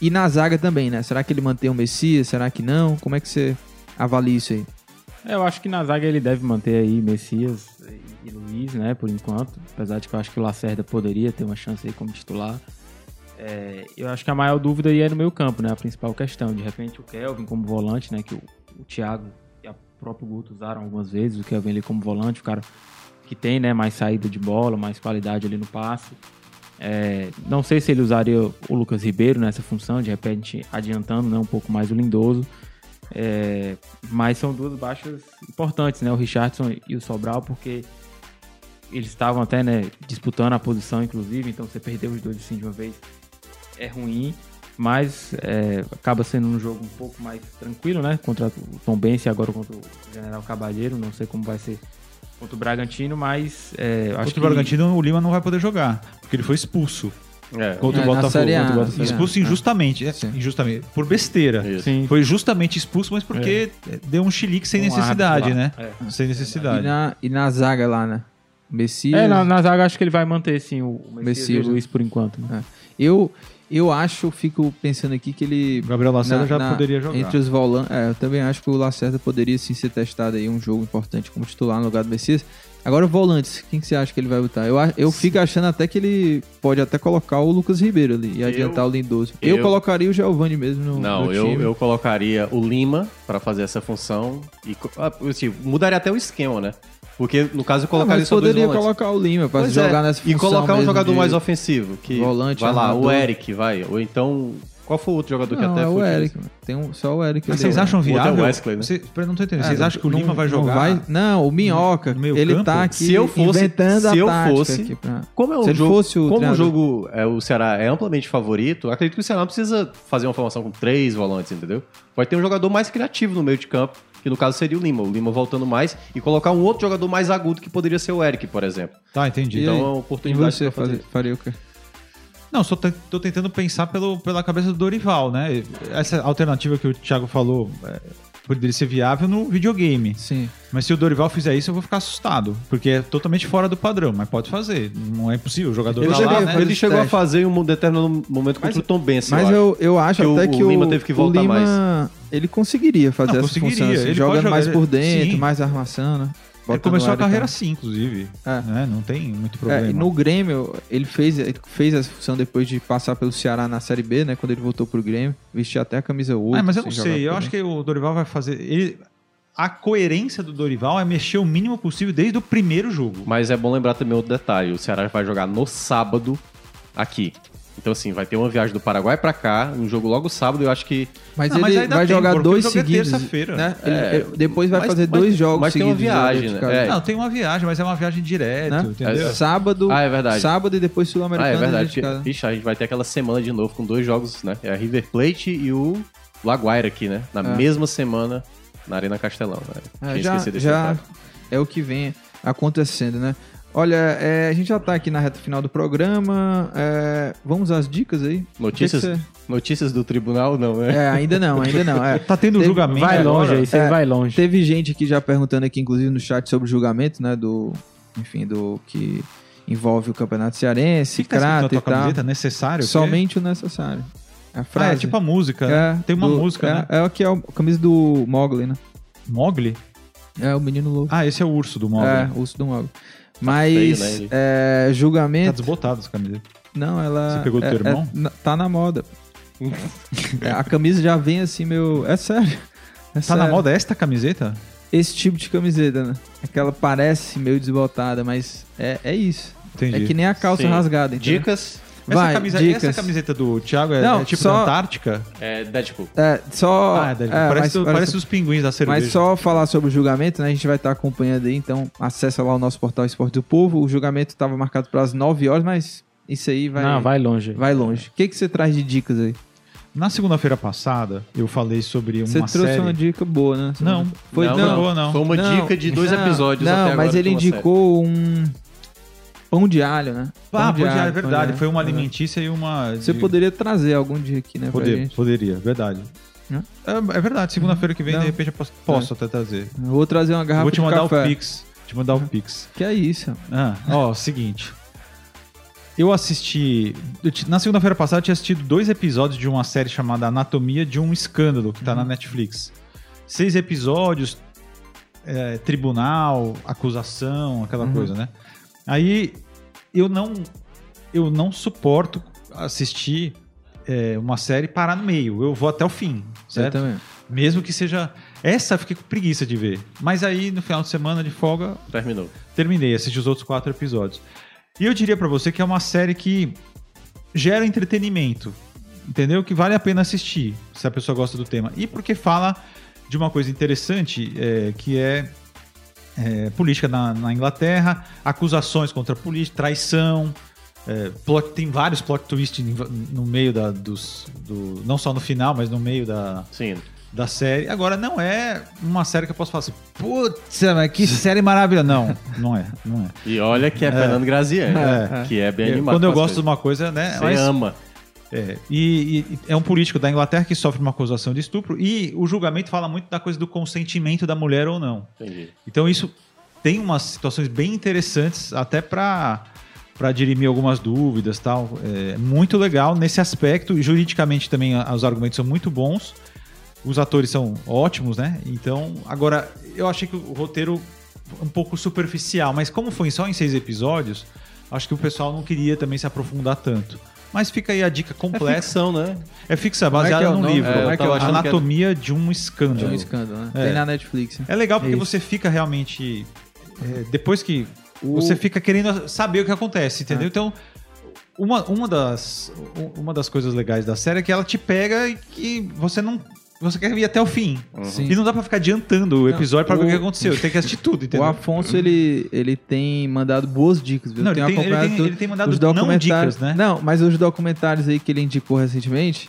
E na zaga também, né? Será que ele mantém o Messias? Será que não? Como é que você avalia isso aí? Eu acho que na zaga ele deve manter aí Messias e Luiz, né, por enquanto. Apesar de que eu acho que o Lacerda poderia ter uma chance aí como titular. É, eu acho que a maior dúvida aí é no meio campo, né? A principal questão. De repente o Kelvin como volante, né? Que o, o Thiago e o próprio Guto usaram algumas vezes. O Kelvin ali como volante, o cara que tem, né? Mais saída de bola, mais qualidade ali no passe. É, não sei se ele usaria o Lucas Ribeiro nessa função, de repente adiantando né, um pouco mais o Lindoso. É, mas são duas baixas importantes, né? O Richardson e o Sobral, porque eles estavam até né, disputando a posição, inclusive, então você perdeu os dois assim de uma vez é ruim, mas é, acaba sendo um jogo um pouco mais tranquilo, né? Contra o Tom Bense e agora contra o General Cabalheiro, não sei como vai ser contra o Bragantino, mas é, acho Contra que o Bragantino, o Lima não vai poder jogar, porque ele foi expulso É, contra É, o na Botafogo. Contra o Botafogo. Expulso injustamente, é, injustamente, por besteira. Foi justamente expulso, mas porque deu um chilique sem Um necessidade, né? É. Sem E necessidade. na, e na zaga lá, né? Messias. É, na, na zaga acho que ele vai manter sim o Messias, Messias, e o né? Luiz por enquanto. né? Eu, eu acho, fico pensando aqui que ele. O Gabriel Lacerda na- já na- poderia jogar. Entre os volantes. É, eu também acho que o Lacerda poderia sim ser testado aí um jogo importante como titular no lugar do Messias. Agora, volantes, quem que você acha que ele vai botar? Eu, eu fico achando até que ele pode até colocar o Lucas Ribeiro ali e adiantar o Lindoso. Eu, eu- colocaria o Giovani mesmo no, Não, no eu, time. eu colocaria o Lima pra fazer essa função e ah, assim, mudaria até o esquema, né? Porque no caso eu Ah, só dois poderia colocar o Lima pra Pois jogar é, nessa função E colocar um jogador de- mais ofensivo, que volante, vai lá, o armador. Eric, vai, ou então qual foi o outro jogador que Não, até é o foi Eric. mano. Tem um, só o Eric. Mas vocês acham é o viável? Wesley, né? Não tô entendendo. É, Vocês acham que o não- Lima vai não jogar? vai- Não, o Minhoca. meio ele campo? tá aqui Se eu fosse- inventando se a eu fosse- aqui pra- Como é um Se ele jogo, fosse o como o treinador. jogo é, o Ceará é amplamente favorito, acredito que o Ceará não precisa fazer uma formação com três volantes, entendeu? Pode ter um jogador mais criativo no meio de campo, que no caso seria o Lima, o Lima voltando mais e colocar um outro jogador mais agudo que poderia ser o Eric, por exemplo. Tá, entendi. E Então é uma E oportunidade você pra fazer. faria o quê? Não, só tô tentando pensar pelo, pela cabeça do Dorival, né? Essa alternativa que o Thiago falou é, poderia ser viável no videogame. Sim. Mas se o Dorival fizer isso, eu vou ficar assustado. Porque é totalmente fora do padrão, mas pode fazer. Não é impossível. O jogador Ele, tá chegou, lá, né? ele chegou a fazer em um determinado momento contra o Tom Benz, Mas eu, eu, eu acho Que o- até o que o, Lima teve que voltar o Lima, mais. ele conseguiria fazer Não, essa conseguiria. função, assim, Ele jogar, mais por dentro, sim. mais armação, né? Ele começou a carreira assim, inclusive. É. né? Não tem muito É, problema. e no Grêmio, ele fez, ele fez essa função depois de passar pelo Ceará na Série B, né? Quando ele voltou pro Grêmio, vestia até a camisa 8. Ah, mas eu não sei. Eu acho que o Dorival vai fazer. Ele... A coerência do Dorival é mexer o mínimo possível desde o primeiro jogo. Mas é bom lembrar também outro detalhe: o Ceará vai jogar no sábado aqui. Então, assim, vai ter uma viagem do Paraguai pra cá, um jogo logo sábado, eu acho que. Mas Não, ele mas vai tempo, jogar dois é seguidos. terça-feira. Né? Ele- É, ele- depois vai mas- fazer mas- dois jogos mas tem uma seguidos. viagem, né? É. Não, tem uma viagem, mas é uma viagem direto, Né? entendeu? É, Sábado, Ah, é verdade. sábado e depois Ah, Sul-Americano. é verdade. dentro de casa. porque, Ixi, a gente vai ter aquela semana de novo com dois jogos, né? É a River Plate e o Laguaira aqui, né? Na É. mesma semana na Arena Castelão. Né? É, Tinha já, já é o que vem acontecendo, né? Olha, é, a gente já tá aqui na reta final do programa. é, vamos às dicas aí? Notícias, O que que notícias do tribunal, não, né? É, ainda não, ainda não. é. [LAUGHS] Tá tendo Teve- julgamento. Vai agora. longe aí, você É, vai longe. Teve gente aqui já perguntando aqui, inclusive no chat, sobre o julgamento, né? Do. Enfim, do que envolve o Campeonato O Cearense, que tá Crato e tal. camiseta? Necessário? o? Somente o necessário. É a Ah, frase. é tipo a música, né? É, Tem uma do- música, é, né? É o que é a camisa do Mogli, né? Mogli? É, o menino louco. Ah, esse é o urso do móvel. é, urso do móvel. Mas, feio, né, é, Tá julgamento... desbotado essa camiseta. Não, ela... Você pegou do é- teu irmão? é- na- tá na moda. [LAUGHS] A camisa já vem assim, meu... É sério. É Tá na sério. moda esta camiseta? Esse tipo de camiseta, né? Aquela parece meio desbotada, mas é, é isso. Entendi. É que nem a calça Sim. rasgada, entendeu? Dicas, Essa, Vai, camisa, dicas. essa camiseta do Thiago é, Não, é tipo só- da Antártica? é Deadpool. É, só... Ah, é, é, parece, mas- parece os pinguins da cerveja. Mas só falar sobre o julgamento, né? A gente vai estar acompanhando aí, então acessa lá o nosso portal Esporte do Povo. O julgamento estava marcado para as 9 horas, mas isso aí vai, Não, vai longe. vai longe. O que, que você traz de dicas aí? Na segunda-feira passada, eu falei sobre uma Você trouxe série... uma dica boa, né? Não, Foi, não, não, não. boa, não. Foi uma Não, dica de dois não, episódios Não, até agora. mas ele uma série. indicou um pão de alho, né? Ah, pode, é pão de verdade. alho. Foi uma É. alimentícia e uma... Você de- poderia trazer algum dia aqui, né? Poder, poderia, verdade. É, é verdade, segunda-feira que vem, Não. de repente, eu posso, posso até trazer. Eu Vou trazer uma garrafa vou te de mandar o Pix. Te mandar o Pix. Que é isso? Ah, ó, [LAUGHS] seguinte. Eu assisti. Na segunda-feira passada, eu tinha assistido dois episódios de uma série chamada Anatomia de um Escândalo, que tá na Netflix. Seis episódios, é, tribunal, acusação, aquela Uhum. coisa, né? Aí eu não. Eu não suporto assistir é, uma série e parar no meio. Eu vou até o fim, certo? Mesmo que seja. Essa eu fiquei com preguiça de ver. Mas aí, no final de semana de folga, Terminou. terminei, assisti os outros quatro episódios. E eu diria pra você que é uma série que gera entretenimento, entendeu? Que vale a pena assistir, se a pessoa gosta do tema. E porque fala de uma coisa interessante, é, que é, é, política na, na Inglaterra, acusações contra a política, traição, é, plot- tem vários plot twists no meio da, dos... Do, não só no final, mas no meio da, Sim. da série. Agora, não é uma série que eu posso falar assim, putz, mas que série maravilhosa. Não, não é, não é. E olha que é, Fernando Graziani, É. que é bem animado. Quando eu gosto de coisas. uma coisa, né? Você mas- ama. É, e, e é um político da Inglaterra que sofre uma acusação de estupro e o julgamento fala muito da coisa do consentimento da mulher ou não. Entendi. Então isso tem umas situações bem interessantes até para para dirimir algumas dúvidas tal. É muito legal nesse aspecto. Juridicamente também os argumentos são muito bons. Os atores são ótimos, né? Então, agora, eu achei que o roteiro um pouco superficial, mas como foi só em seis episódios, acho que o pessoal não queria também se aprofundar tanto. Mas fica aí a dica É completa. ficção, né? É fixa, Como é que baseada é o num livro. É, é é o? Anatomia de um De escândalo. um escândalo, né? É. Tem na Netflix. né? É legal porque Isso. você fica realmente. é, depois que. Você fica querendo saber o que acontece, entendeu? Então, uma, uma, das, uma das coisas legais da série é que ela te pega e que você não. Você quer ir até o fim. Sim. E não dá pra ficar adiantando o episódio pra ver o que o- aconteceu. Tem que assistir tudo, [LAUGHS] O entendeu? Afonso, ele, ele tem mandado boas dicas, viu? Não, ele tem- ele tem- ele tem mandado os não documentários, dicas, né? Não, mas os documentários aí que ele indicou recentemente,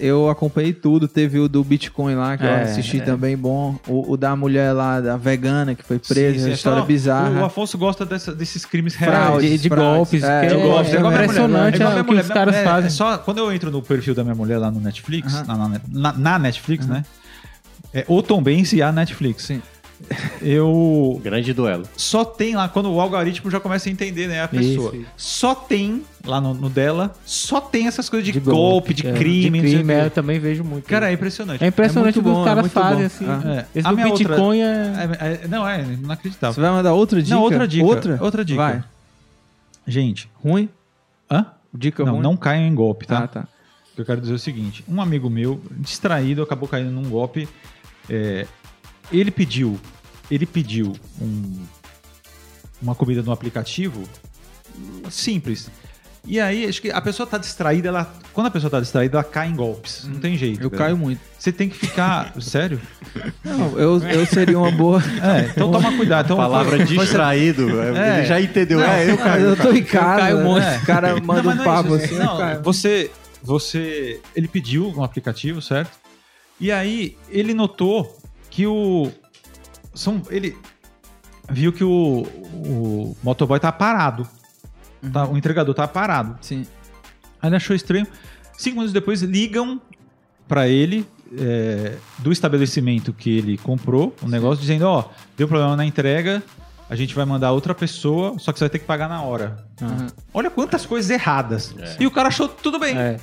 eu acompanhei tudo. Teve o do Bitcoin lá, que eu É, assisti é. também, bom. O, o da mulher lá, da vegana, que foi presa, Sim, sim. a história Então, bizarra. O Afonso gosta dessa- desses crimes reais. de, de fraudes. golpes. É, que eu é, gosto. é É minha impressionante é, o que os caras É, fazem. é só quando eu entro no perfil da minha mulher lá no Netflix, Aham. na, na- na- na Netflix, né? É o Tom Benz e a Netflix. Sim. Eu Grande duelo. só tem lá quando o algoritmo já começa a entender, né, a pessoa. Isso. Só tem lá no, no dela, só tem essas coisas de, De golpe, de é, crime, De crime, é, eu também vejo muito. Cara, é impressionante. é impressionante é o que os é caras fazem, assim. Ah. É. Esse A do minha outra- Bitcoin é... É, é- não, é inacreditável. Você vai mandar outra dica? Não, outra dica. Outra? Outra dica. Vai. Gente, Ruim? hã? Dica Não, ruim? não caiam em golpe, tá? Ah, tá. O que eu quero dizer é o seguinte: um amigo meu, distraído, acabou caindo num golpe. é, ele pediu, ele pediu um- uma comida no aplicativo simples. E aí, acho que a pessoa tá distraída, ela, quando a pessoa tá distraída, ela cai em golpes. Não tem jeito. Eu caio muito. Você tem que ficar. [LAUGHS] Sério? Não, eu, eu seria uma boa. [LAUGHS] É, então toma cuidado. Então, Palavra foi- distraído. É. Ele já entendeu. Não, é, eu caio. eu tô em casa. caio né? muito. O cara manda Não, um não é papo isso, assim. não, eu caio. você, você, ele pediu um aplicativo, certo? E aí ele notou que o, são, ele viu que o, o motoboy tá parado, tá, o entregador tá parado. Sim. Aí ele achou estranho. Cinco minutos depois ligam pra ele é, do estabelecimento que ele comprou o negócio, dizendo: ó, deu problema na entrega. A gente vai mandar outra pessoa, só que você vai ter que pagar na hora. Aham. Olha quantas coisas erradas. É. E o cara achou tudo bem. É.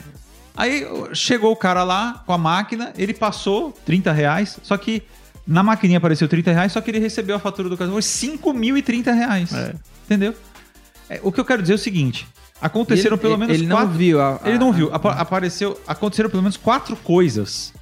Aí chegou o cara lá com a máquina, ele passou 30 reais, só que Na maquininha apareceu 30 reais, só que ele recebeu a fatura do foi 5.030 reais. Entendeu? É, o que eu quero dizer é o seguinte: aconteceram Ele- pelo menos ele quatro. não viu. a- Ele não a- viu. Apa- apareceu. Aconteceram pelo menos quatro coisas.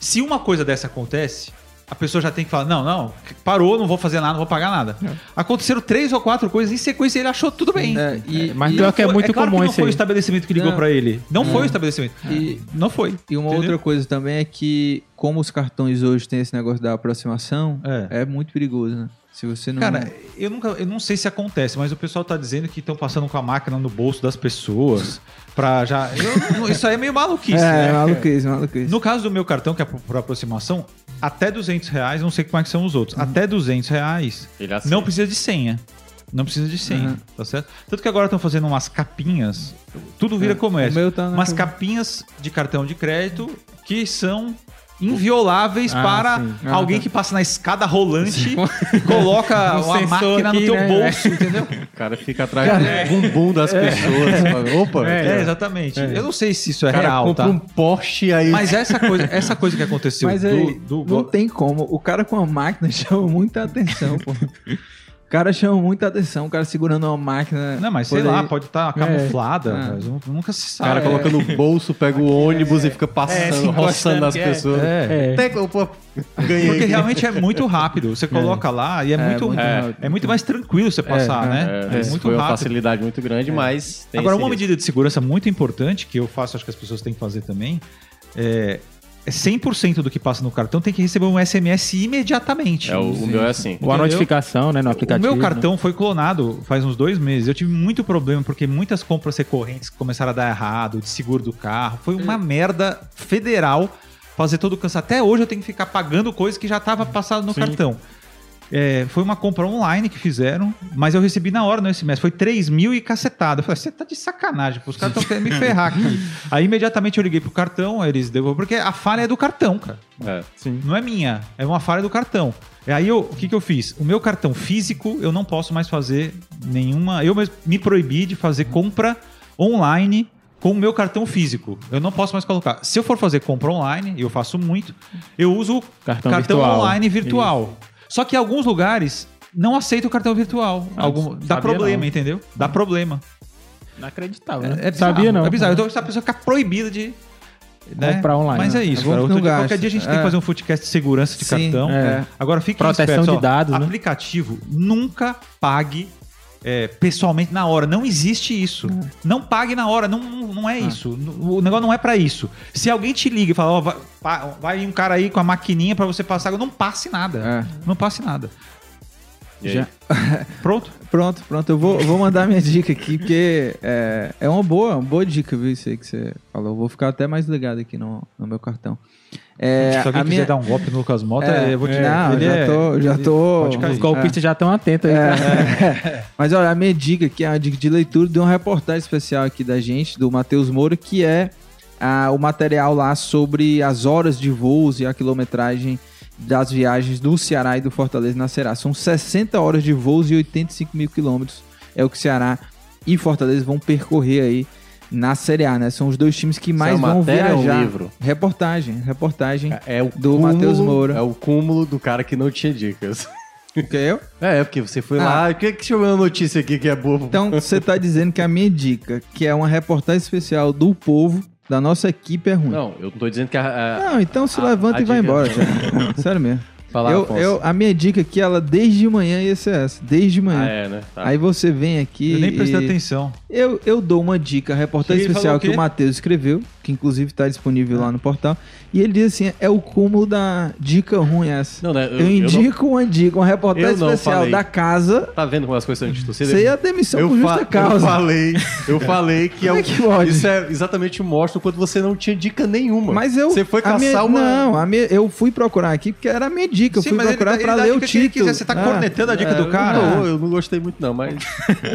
Se uma coisa dessa acontece, a pessoa já tem que falar: não, não, parou, não vou fazer nada, não vou pagar nada. Aconteceram três ou quatro coisas em sequência e ele achou tudo bem. É, e, mas e- pior que é Foi- muito claro comum que não isso foi o aí. estabelecimento que ligou pra ele. Não foi o estabelecimento. E- não foi. E uma entendeu? outra coisa também é que, como os cartões hoje têm esse negócio da aproximação, É. é, muito perigoso, né? Se você não. Cara, eu nunca, eu não sei se acontece, mas o pessoal tá dizendo que estão passando com a máquina no bolso das pessoas pra já. eu isso aí é meio maluquice, [LAUGHS] é, né? maluquice, maluquice. No caso do meu cartão, que é por, aproximação, até 200 reais, não sei como é que são os outros, Uhum. até 200 reais, Ele aceita. não precisa de senha. Não precisa de senha, Uhum. tá certo? Tanto que agora estão fazendo umas capinhas, tudo vira É, comércio. o meu tá umas capinhas de cartão de crédito que são invioláveis Ah, para. Ah, alguém tá. que passa na escada rolante e coloca [LAUGHS] Um uma máquina aqui, no teu né? bolso, entendeu? O cara fica atrás do bumbum das pessoas. Fala, Opa, É, é, exatamente. Eu não sei se isso é cara real, tá? um Porsche aí. Mas essa coisa, essa coisa que aconteceu Mas do, aí, do- não tem como. O cara com a máquina [LAUGHS] chama muita atenção, pô. O cara chama muita atenção, o cara segurando uma máquina. Não, mas sei lá, pode estar camuflada, É. mas nu- nunca se O sabe. cara coloca no bolso, pega o ônibus e fica É, passando, roçando é. pessoas. É. É. Tecla, pô, ganhei. Porque realmente é muito rápido. Você coloca lá e é, muito, muito é, é muito mais tranquilo você passar, né? É, É, muito foi uma rápido. facilidade muito grande, mas tem Agora, uma medida de segurança muito importante que eu faço, acho que as pessoas têm que fazer também, é, é 100% do que passa no cartão tem que receber um SMS imediatamente. É, o, o meu é assim. Ou a notificação, né, no O aplicativo. meu né? cartão foi clonado faz uns dois meses. Eu tive muito problema porque muitas compras recorrentes começaram a dar errado, de seguro do carro. Foi uma merda federal fazer todo o cansaço. Até hoje eu tenho que ficar pagando coisa que já estava passado no Sim. cartão. É, foi uma compra online que fizeram, mas eu recebi na hora no SMS. Foi 3 mil e cacetada. Eu falei, você tá de sacanagem, pô, os caras estão querendo me ferrar aqui. [LAUGHS] Aí imediatamente eu liguei pro cartão, aí eles devolveram, porque a falha é do cartão, cara. É. Não é minha, é uma falha do cartão. E aí eu, o que, que eu fiz? O meu cartão físico eu não posso mais fazer nenhuma. Eu mesmo me proibi de fazer compra online com o meu cartão físico. Eu não posso mais colocar. Se eu for fazer compra online, e eu faço muito, eu uso o Cartão cartão, virtual. online virtual. Só que alguns lugares não aceitam o cartão virtual. Algum, dá problema, não. entendeu? Dá problema. Inacreditável, né? É, é bizarro, Sabia não. É bizarro. Então a pessoa fica proibida de. né? Comprar online, Mas né? é isso, É cara. Outro dia- qualquer dia a gente tem que É. fazer um footcast de segurança de Sim, cartão. é. Agora fique Proteção esperto, de ó, dados, né? Aplicativo, nunca pague é, pessoalmente na hora. Não existe isso. Não pague na hora. Não, não, não é isso. O negócio não é pra isso. Se alguém te liga e fala, ó, vai, vai um cara aí com a maquininha pra você passar, não passe nada. É. Não passe nada. Já- [LAUGHS] Pronto? Pronto, pronto. Eu vou, vou mandar minha dica aqui, porque é, é uma boa, uma boa dica, viu? Isso aí que você falou. Eu vou ficar até mais ligado aqui no, no meu cartão. É, Se alguém a quiser minha... dar um golpe no Lucas Mota, É, eu vou te não, ele já é- tô, já tô. Os golpistas já estão atentos aí. É. cara. [LAUGHS] Mas olha, a minha dica aqui é uma dica de leitura de uma reportagem especial aqui da gente, do Matheus Moura, que é o material lá sobre as horas de voos e a quilometragem das viagens do Ceará e do Fortaleza na Será. São 60 horas de voos e 85 mil quilômetros. É o que Ceará e Fortaleza vão percorrer aí na Série A, né? São os dois times que mais é uma vão matéria ou um viajar. livro? Reportagem, reportagem. É o Do Matheus Moura. É o cúmulo do cara que não tinha dicas. Que é eu? É, [LAUGHS] é porque você foi Ah. lá. O que que chegou na notícia aqui que é boa? Então, você tá dizendo que a minha dica, que é uma reportagem especial do povo, da nossa equipe, é ruim. Não, eu não tô dizendo que a. a- Não, então se A- levanta a e vai dica- embora. Sério mesmo. Fala, eu, eu- a minha dica aqui, ela desde de manhã ia ser essa. Desde de Ah, manhã. é, né? Tá. Aí você vem aqui. Eu nem prestei e- atenção. Eu, eu dou uma dica, a reportagem especial que o Matheus escreveu, que inclusive está disponível lá no portal. E ele diz assim: é o cúmulo da dica ruim essa. Não, né? Eu, indico uma dica, uma reportagem Eu não especial falei. da casa. Tá vendo como as coisas são distorcidas? Você é a demissão eu, por justa causa. eu falei, eu [LAUGHS] falei que, é Como o, é que pode? isso é exatamente mostra quando você não tinha dica nenhuma. Mas eu. Você foi caçar minha- uma. Não, a minha, eu fui procurar aqui porque era a minha dica. Eu Sim, fui procurar dá ler o título. quiser, você tá Ah, cornetando a dica do Eu cara. não, eu não gostei muito, não, mas.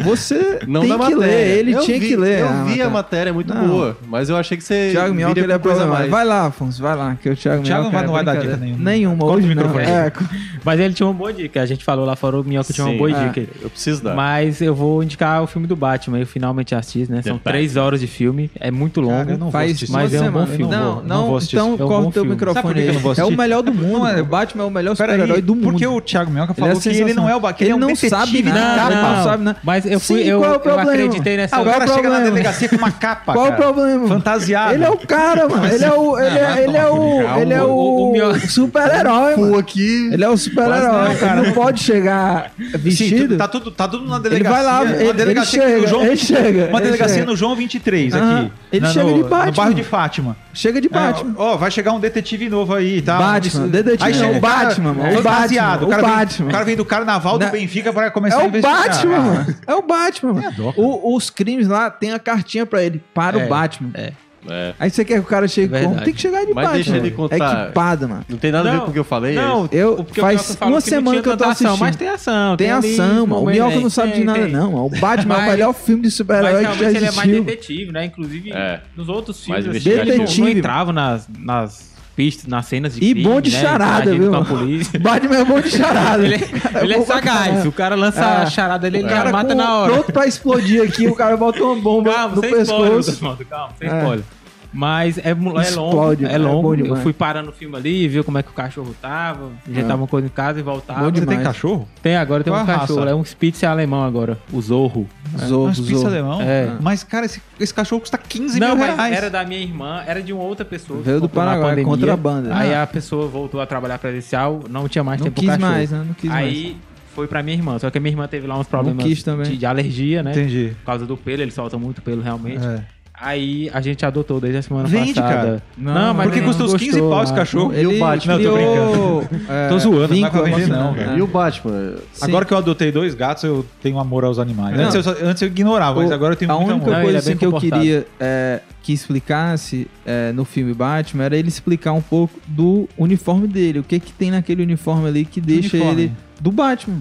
Você Não tem que matéria. ler, ele Eu tinha vi- que ler. Eu vi a matéria. é muito Não. boa. Mas eu achei que você. Thiago Minhoca, ele é mais. Vai lá, Afonso, vai lá, que o Thiago Thiago Minhoca é não vai dar dica nenhuma. Nenhuma, hoje não. É, [LAUGHS] Mas ele tinha uma boa dica. A gente falou lá fora, o Minhoca tinha uma boa Ah. dica. Eu preciso dar. Mas eu vou indicar o filme do Batman. Eu finalmente assisti, né? The São Batman. três horas de filme. É muito longo. Cara, eu não vou faz uma mas é um bom filme. Não, Não vou- não, vou então. É um corta o teu microfone vou É o melhor do mundo. Não é- O Batman é o melhor super-herói do mundo. porque o Thiago Minhoca é falou que ele não é o ba- que ele, é não sabe nada, não sabe nada. Mas eu fui, Sim, eu, qual é o eu problema? acreditei nessa. É o chega na delegacia com uma capa, Qual é o problema? Fantasiado. Ele é o cara, mano. Ele é o, ele é, ele é o, ele é O- o- o o, meu- super-herói, mano. aqui. Ele é o super-herói. Cara. Ele não pode chegar Sim, vestido. tu- tá tudo, tá tudo na ele delegacia. vai lá, uma ele, ele delegacia chega, no João ele 20 chega. Uma ele delegacia chega. no João 23 Aham. aqui. Ele na- chega no, de No Batman. bairro de Fátima. Chega de É, Batman. Ó, vai chegar um detetive novo aí, tá? Batman, Aí detetive chega não, o cara Batman, mano, o. Batman, O cara, o vem, Batman. o cara vem do carnaval do Não. Benfica para começar É a o investigar. Batman, Ah, mano. É o Batman, mano. cara. O- os crimes lá tem a cartinha pra ele. Para É, o Batman. é. É. Aí você quer que o cara chegue É como? Tem que chegar de Mas Batman. deixa ele mano. contar. Equipado, mano. Não tem nada a ver Não, com o que eu falei. Não, é- Eu- faz Mioca uma que não semana que eu tô tanta ação, assistindo. Mas tem ação. Tem ali ação, mano. O né? não sabe de Tem, nada, tem. não. mano. O [LAUGHS] Batman é o melhor filme de super-herói que já realmente ele é mais existiu. detetive, né? Inclusive, É. nos outros filmes, assim, ele não- não Detetive. entrava nas, nas pistas, nas cenas de E crime, bom de né? charada, viu? com a polícia. [LAUGHS] Batman é bom de charada. Ele, ele é bom pra sagaz. O cara lança É. a charada dele, ele cara mata na hora. Pronto pra explodir aqui, o cara bota uma bomba Calma, no sem spoiler, pescoço. Osvaldo, calma, sem É. spoiler. Mas é, é Explode, longo, é é longo. bom eu demais. fui parando o filme ali, ver como é que o cachorro tava, ajeitava uma coisa em casa e voltava. Bom Você tem cachorro? Tem agora, tem Qual um cachorro, raça? é um Spitz alemão agora, o Zorro. Zorro, Mas pizza Zorro. alemão? É. Mas, cara, esse, esse cachorro custa 15 Não, mil reais. era da minha irmã, era de uma outra pessoa. Veio do Paraguai, pandemia. contrabanda. Aí Ah. a pessoa voltou a trabalhar presencial, não tinha mais Não tempo pro quis cachorro. mais, né? Não quis mais. Aí foi pra minha irmã, só que a minha irmã teve lá uns problemas quis também. de, de alergia, né? Entendi. Por causa do pelo, ele solta muito pelo realmente. É. Aí a gente adotou desde a semana Vende, passada. cara. Não, mas Porque custa não uns 15 gostou, pau esse cachorro. Ele e o Batman. Não, tô brincando. é, Tô zoando, não dá pra vender, não, cara. E o Batman? Sim. Agora que eu adotei dois gatos, eu tenho amor aos animais. Não. Antes, eu, só- antes eu ignorava, mas O- agora eu tenho a muito única amor. Não, coisa ele é assim, bem que eu queria é, que explicasse é, no filme Batman era ele explicar um pouco do uniforme dele. O que que tem naquele uniforme ali que deixa uniforme? ele do Batman.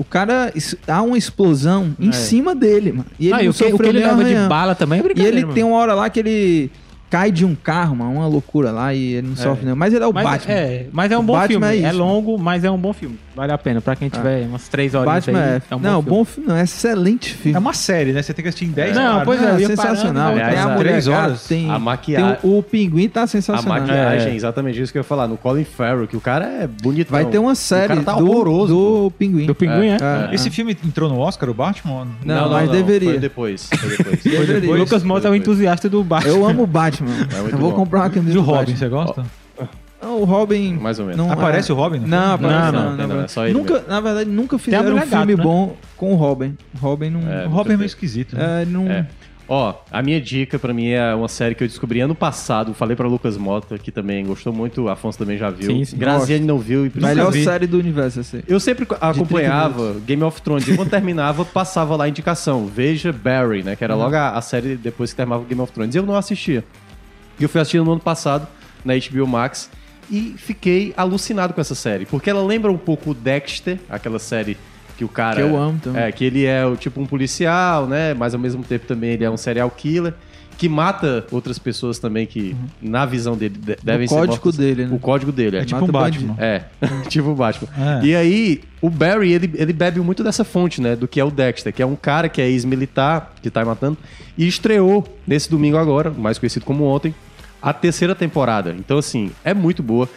O cara há uma explosão em É. cima dele, mano. E ele Ah, não e o que, o que ele leva de bala também é E ele mano. tem uma hora lá que ele cai de um carro, mano, uma loucura lá e ele não sofre não. Mas ele é o mas, Batman. É, mas é um O bom Batman filme. é É, longo, mas é um bom filme. Vale a pena. Pra quem tiver umas três horas Batman aí, é, é um não, bom bom filme, não, é excelente filme. É uma série, né? Você tem que assistir em 10 Não, horas. pois é, Não, ia sensacional. parando Tem a mulher horas. tem, A maquiagem- tem o, o pinguim tá A sensacional. maquiagem, É. exatamente isso que eu ia falar. No Colin Farrell, que o cara é bonito. Vai ter uma série cara tá do, horroroso, do pinguim. Do Pinguim, é? É. Esse filme entrou no Oscar, o Batman? Não, mas deveria. Foi depois. Foi depois. [LAUGHS] Lucas Mota é um entusiasta do Batman. Eu amo o Batman. [LAUGHS] É muito eu vou bom. comprar uma camisa E o do Robin, Batman. você gosta? Não, o Robin. Mais ou menos. Não, Aparece o Robin? no Não, filme? aparece Não, não. não, na não, verdade. é só ele nunca, na verdade, nunca fizeram um Mulher filme Gato, né? bom com o Robin. O Robin não. É, O Robin é meio esquisito. né? é, não É. Ó, a minha dica pra mim é uma série que eu descobri ano passado. Falei pra Lucas Mota, que também gostou muito. Afonso também já viu. Sim, sim. Graziane não viu. E precisa melhor ver. série do universo, assim. Eu sempre acompanhava Game of Thrones e quando [LAUGHS] terminava, passava lá a indicação. Veja Barry, né? Que era logo a, a série depois que terminava Game of Thrones. E eu não assistia. E eu fui assistindo no ano passado, na HBO Max, e fiquei alucinado com essa série. Porque ela lembra um pouco o Dexter, aquela série que o cara. Que eu amo também. É, que ele é o tipo um policial, né? Mas ao mesmo tempo também ele é um serial killer. Que mata outras pessoas também que, na visão dele, de- devem ser Uhum. código dele, né? O código dele, é. É tipo um bandido. Batman. É, [LAUGHS] tipo o Batman. [LAUGHS] É. E aí, o Barry, ele, ele bebe muito dessa fonte, né? Do que é o Dexter, que é um cara que é ex-militar, que tá matando, e estreou nesse domingo agora, mais conhecido como ontem, a terceira temporada. Então, assim, é muito boa.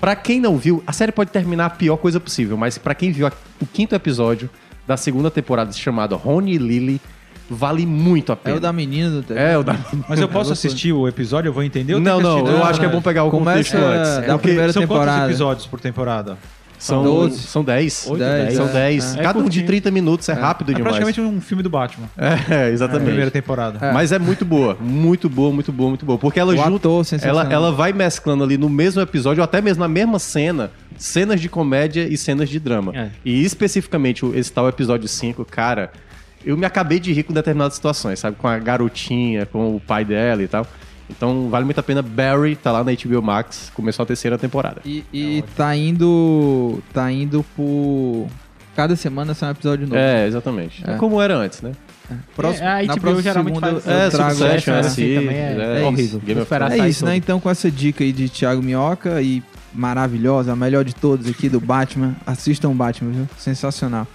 Pra quem não viu, a série pode terminar a pior coisa possível, mas pra quem viu a- o quinto episódio da segunda temporada, chamado Rony e Lily, vale muito a É pena. o da menina do. É, o da... [LAUGHS] Mas eu posso assistir o episódio, eu vou entender? ou Não, não, eu Não, acho que é bom pegar o Começa contexto antes. da É porque primeira São quantos temporada. episódios por temporada? São, 12. são 10. Oito, Dez, São é. 10. É Cada um de curtinho. 30 minutos, é, rápido É demais. praticamente um filme do Batman. É, [LAUGHS] exatamente. Primeira temporada. Mas é muito boa, muito boa, muito boa, muito boa. Porque ela O junta. ator. Ela, ela vai mesclando ali no mesmo episódio, ou até mesmo na mesma cena, cenas de comédia e cenas de drama. É. E especificamente o- esse tal episódio 5, cara, eu me acabei de rir com determinadas situações, sabe? Com a garotinha, com o pai dela e tal. Então vale muito a pena. Barry tá lá na HBO Max, começou a terceira temporada. E, e tá indo. Tá indo por. Cada semana sai um episódio novo. É, exatamente. É. como era antes, né? Próximo, É, a na HBO próxima geralmente segunda faz- eu É, trago Succession, essa- assim, também é- é, é horrível. Game of. É isso, né? Então, com essa dica aí de Thiago Minhoca e maravilhosa, a melhor de todos aqui do Batman. Assistam o Batman, viu? Sensacional.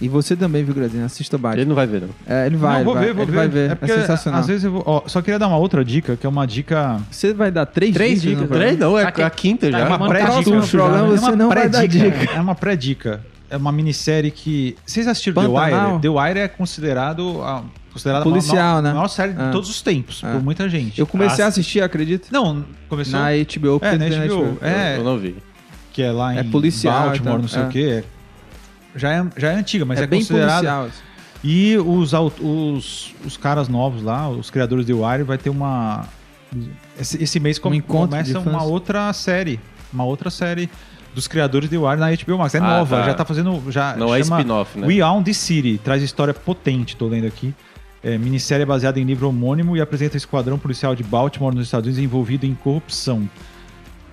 E você também, viu, Grazinha? Assista Batman. Ele não vai ver, não. É, ele vai, não, ele vou vai, ver, vou ele ver. vai ver. É, porque, sensacional. Às vezes eu vou. Ó, só queria dar uma outra dica, que é uma dica. Você vai dar três, Três dicas? dicas, Três não, é Aqui- a quinta Tá já. uma mandando pré-dica. É você uma não vai dar pré-dica. dica. É uma pré-dica. É uma minissérie que. Vocês assistiram The Pantanal? Wire? The Wire é considerado. A, considerada Policial, a maior, né? maior série Ah. de todos os tempos, Ah. por muita gente. Eu comecei a Ah, assistir, acredita? Não, começou. Na HBO. É, na tem HBO. É, Eu não vi. que é lá em É policial, Baltimore, então, não sei é. o quê. Já é, já é antiga, mas é, bem considerada. policial. assim. E os, os, os caras novos lá, os criadores de Wire, vai ter uma. Esse, esse mês Um começa uma outra série. Uma outra série dos criadores de Wire na HBO Max. É Ah, nova, tá. já tá fazendo. Já Não é spin-off, né? We Own the City. Traz história potente, tô lendo aqui. É, minissérie baseada em livro homônimo e apresenta o esquadrão policial de Baltimore, nos Estados Unidos, envolvido em corrupção.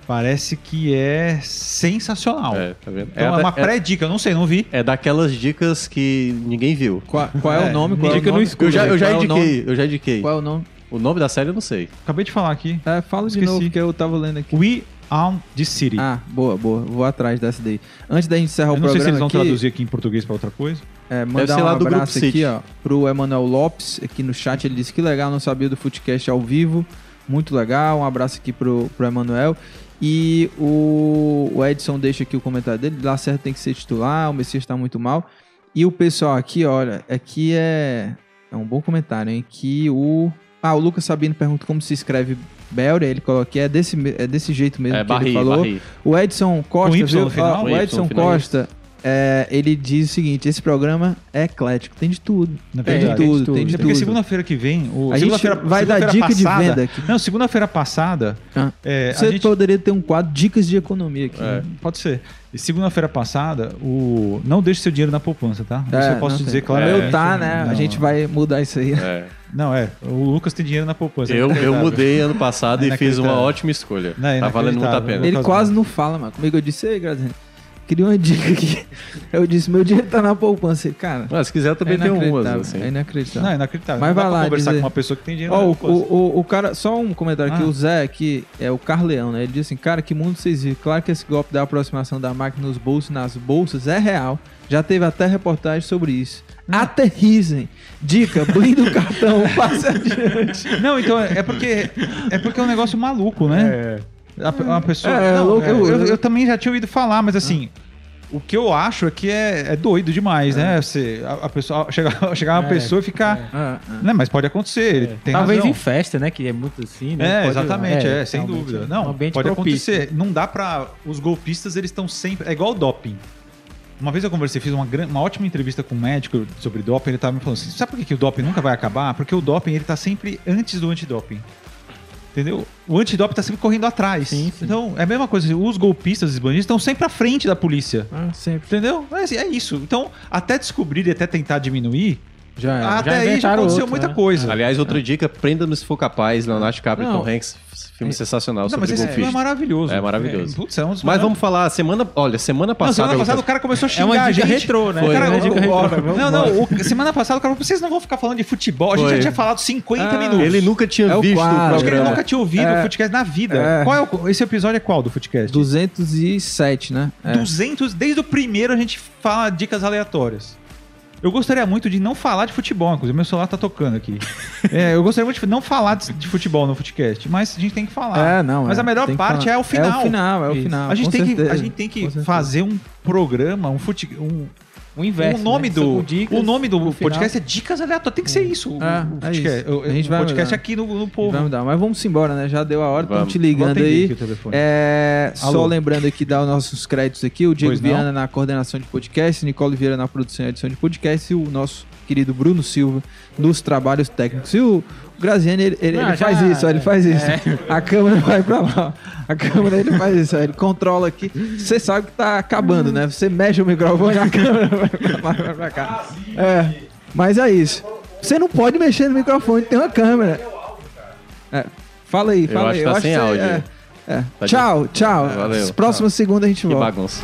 Parece que é sensacional. É, tá vendo? Então é, da- uma pré-dica, eu não sei, não vi. é daquelas dicas que ninguém viu. Qual, qual é, É, o nome? Qual é o dica no nome? escuro. Eu já, eu já é indiquei, eu já indiquei. Qual é o nome? O nome da série eu não sei. Acabei de falar aqui. É, fala de Esqueci. novo, que eu tava lendo aqui. We Own the City. Ah, boa, boa. Vou atrás dessa daí. Antes da gente encerrar eu o não sei programa se eles vão aqui, traduzir aqui em português pra outra coisa. é, mandar um lá do Grupo abraço aqui, City. ó, pro Emanuel Lopes, aqui no chat. Ele disse que legal, não sabia do Footcast ao vivo. Muito legal. Um abraço aqui pro, pro Emanuel. E o, o Edson deixa aqui o comentário dele. Lá certo tem que ser titular, o Messias tá muito mal. E o pessoal aqui, olha, aqui é, é um bom comentário, hein? Que o. Ah, o Lucas Sabino pergunta como se escreve Belry. Ele coloca aqui, é desse, é desse jeito mesmo É que Barri, ele falou. Barri. O Edson Costa, viu? Com o Edson Costa, é, ele diz o seguinte: esse programa é eclético, tem de tudo. Na Tem de verdade. tudo, de tudo. tem de É porque tudo. segunda-feira que vem. O, A gente vai dar dica de passada- venda aqui. Não, segunda-feira passada. Ah, é, a Você gente- poderia ter um quadro Dicas de Economia aqui. É. né? Pode ser. E segunda-feira passada, o não deixe seu dinheiro na poupança, tá? Isso É, eu posso dizer tem. claramente. O meu tá, né? Não, a gente vai mudar isso aí. É. Não, é. O Lucas tem dinheiro na poupança. Eu, eu mudei ano passado e [LAUGHS] fiz uma ótima escolha. Não, é tá valendo muito a pena. Ele quase não fala, mano. Comigo eu disse, ei, Graziano, queria uma dica aqui. Eu disse, meu dinheiro tá na poupança. Cara, Mas se quiser, eu também é tenho umas. Assim. É inacreditável. Não, é inacreditável. Mas Não dá vai pra lá conversar dizer- com uma pessoa que tem dinheiro na o, poupança. o, o, o cara, só um comentário aqui, Ah. o Zé aqui, é o Carleão, né? Ele disse assim, cara, que mundo vocês viram? Claro que esse golpe da aproximação da máquina nos bolsos, nas bolsas, é real. Já teve até reportagem sobre isso. Aterrizem. Dica, blinde o cartão, [LAUGHS] passe adiante. Não, então é é porque é porque é um negócio maluco, né? A, uma pessoa. É, Não, louco, eu, eu- eu- eu também já tinha ouvido falar, mas assim. O que eu acho é que é, é doido demais, né? Você, a, a pessoa chegar, [LAUGHS] chegar uma É, pessoa e ficar. Ah, ah. Né, mas pode acontecer, ele tem Talvez razão. em festa, né? Que é muito assim, né? É, Pode- exatamente, é, sem realmente, dúvida. é um Não, ambiente pode propício. acontecer. Não dá pra. Os golpistas, eles estão sempre. É igual o doping. Uma vez eu conversei, fiz uma, uma ótima entrevista com um médico sobre doping. Ele tava me falando assim: sabe por que, que o doping nunca vai acabar? Porque o doping ele tá sempre antes do antidoping. Entendeu? O antidoping tá sempre correndo atrás. Sim, sim. Então, é a mesma coisa. Os golpistas e bandidos estão sempre à frente da polícia. Ah, sempre. Entendeu? É, assim, é isso. Então, até descobrir e até tentar diminuir, Já era. até aí já inventaram aconteceu outro, muita né? coisa. Aliás, outra dica, prenda-no se for capaz, Leonardo DiCaprio e Não. Tom Hanks, filme sensacional Não, sobre mas esse filme é maravilhoso. É maravilhoso. Putz, é um dos Mas vamos falar, semana, olha, semana Não, passada... semana eu- passada o cara começou a xingar É uma a dica gente. retrô, né? Foi, Cara, É uma o- dica o- retrô. não, não, o- [LAUGHS] semana passada o cara falou, vocês não vão ficar falando de futebol, a gente Foi. já tinha falado 50 Ah, minutos. Ele nunca tinha É o visto quadro, o Acho que ele programa. nunca tinha ouvido É. o Footcast na vida. É. Qual é o, esse episódio é qual do Footcast? 207, né? É. 200, desde o primeiro a gente fala dicas aleatórias. Eu gostaria muito de não falar de futebol, inclusive meu celular tá tocando aqui. [LAUGHS] É, eu gostaria muito de não falar de, futebol no Footcast, mas a gente tem que falar. É, não. Mas é. a melhor parte é o final. É o final, é o final. A gente, tem que, a gente tem que fazer um programa, um, fute, um, O inverso. o nome né? do dicas, o nome do no final. podcast é dicas aleatórias. Tem que ser isso. o- É, o, é podcast, isso. o- A gente o vai podcast mudar. aqui no, no povo. Vamos dar, mas vamos embora, né? Já deu a hora, estão te ligando aí. É, só lembrando aqui, dar os nossos créditos aqui: o Diego Pois não. Viana na coordenação de podcast, Nicole Vieira na produção e edição de podcast e o nosso querido Bruno Silva nos trabalhos técnicos. E o Graziani, ele, ele- Ah, ele já- faz isso, ó, ele faz isso. é. [LAUGHS] A câmera vai pra lá. A câmera ele faz isso, ele controla aqui. Você sabe que tá acabando, né? Você mexe o microfone e a [LAUGHS] câmera vai pra lá, vai pra cá. É, mas é isso. Você não pode mexer no microfone, tem uma câmera. É, fala aí, Eu fala acho aí. que tá sem áudio. é, é. Tá tchau, tchau. Valeu. Próxima segunda a gente Que volta. bagunça.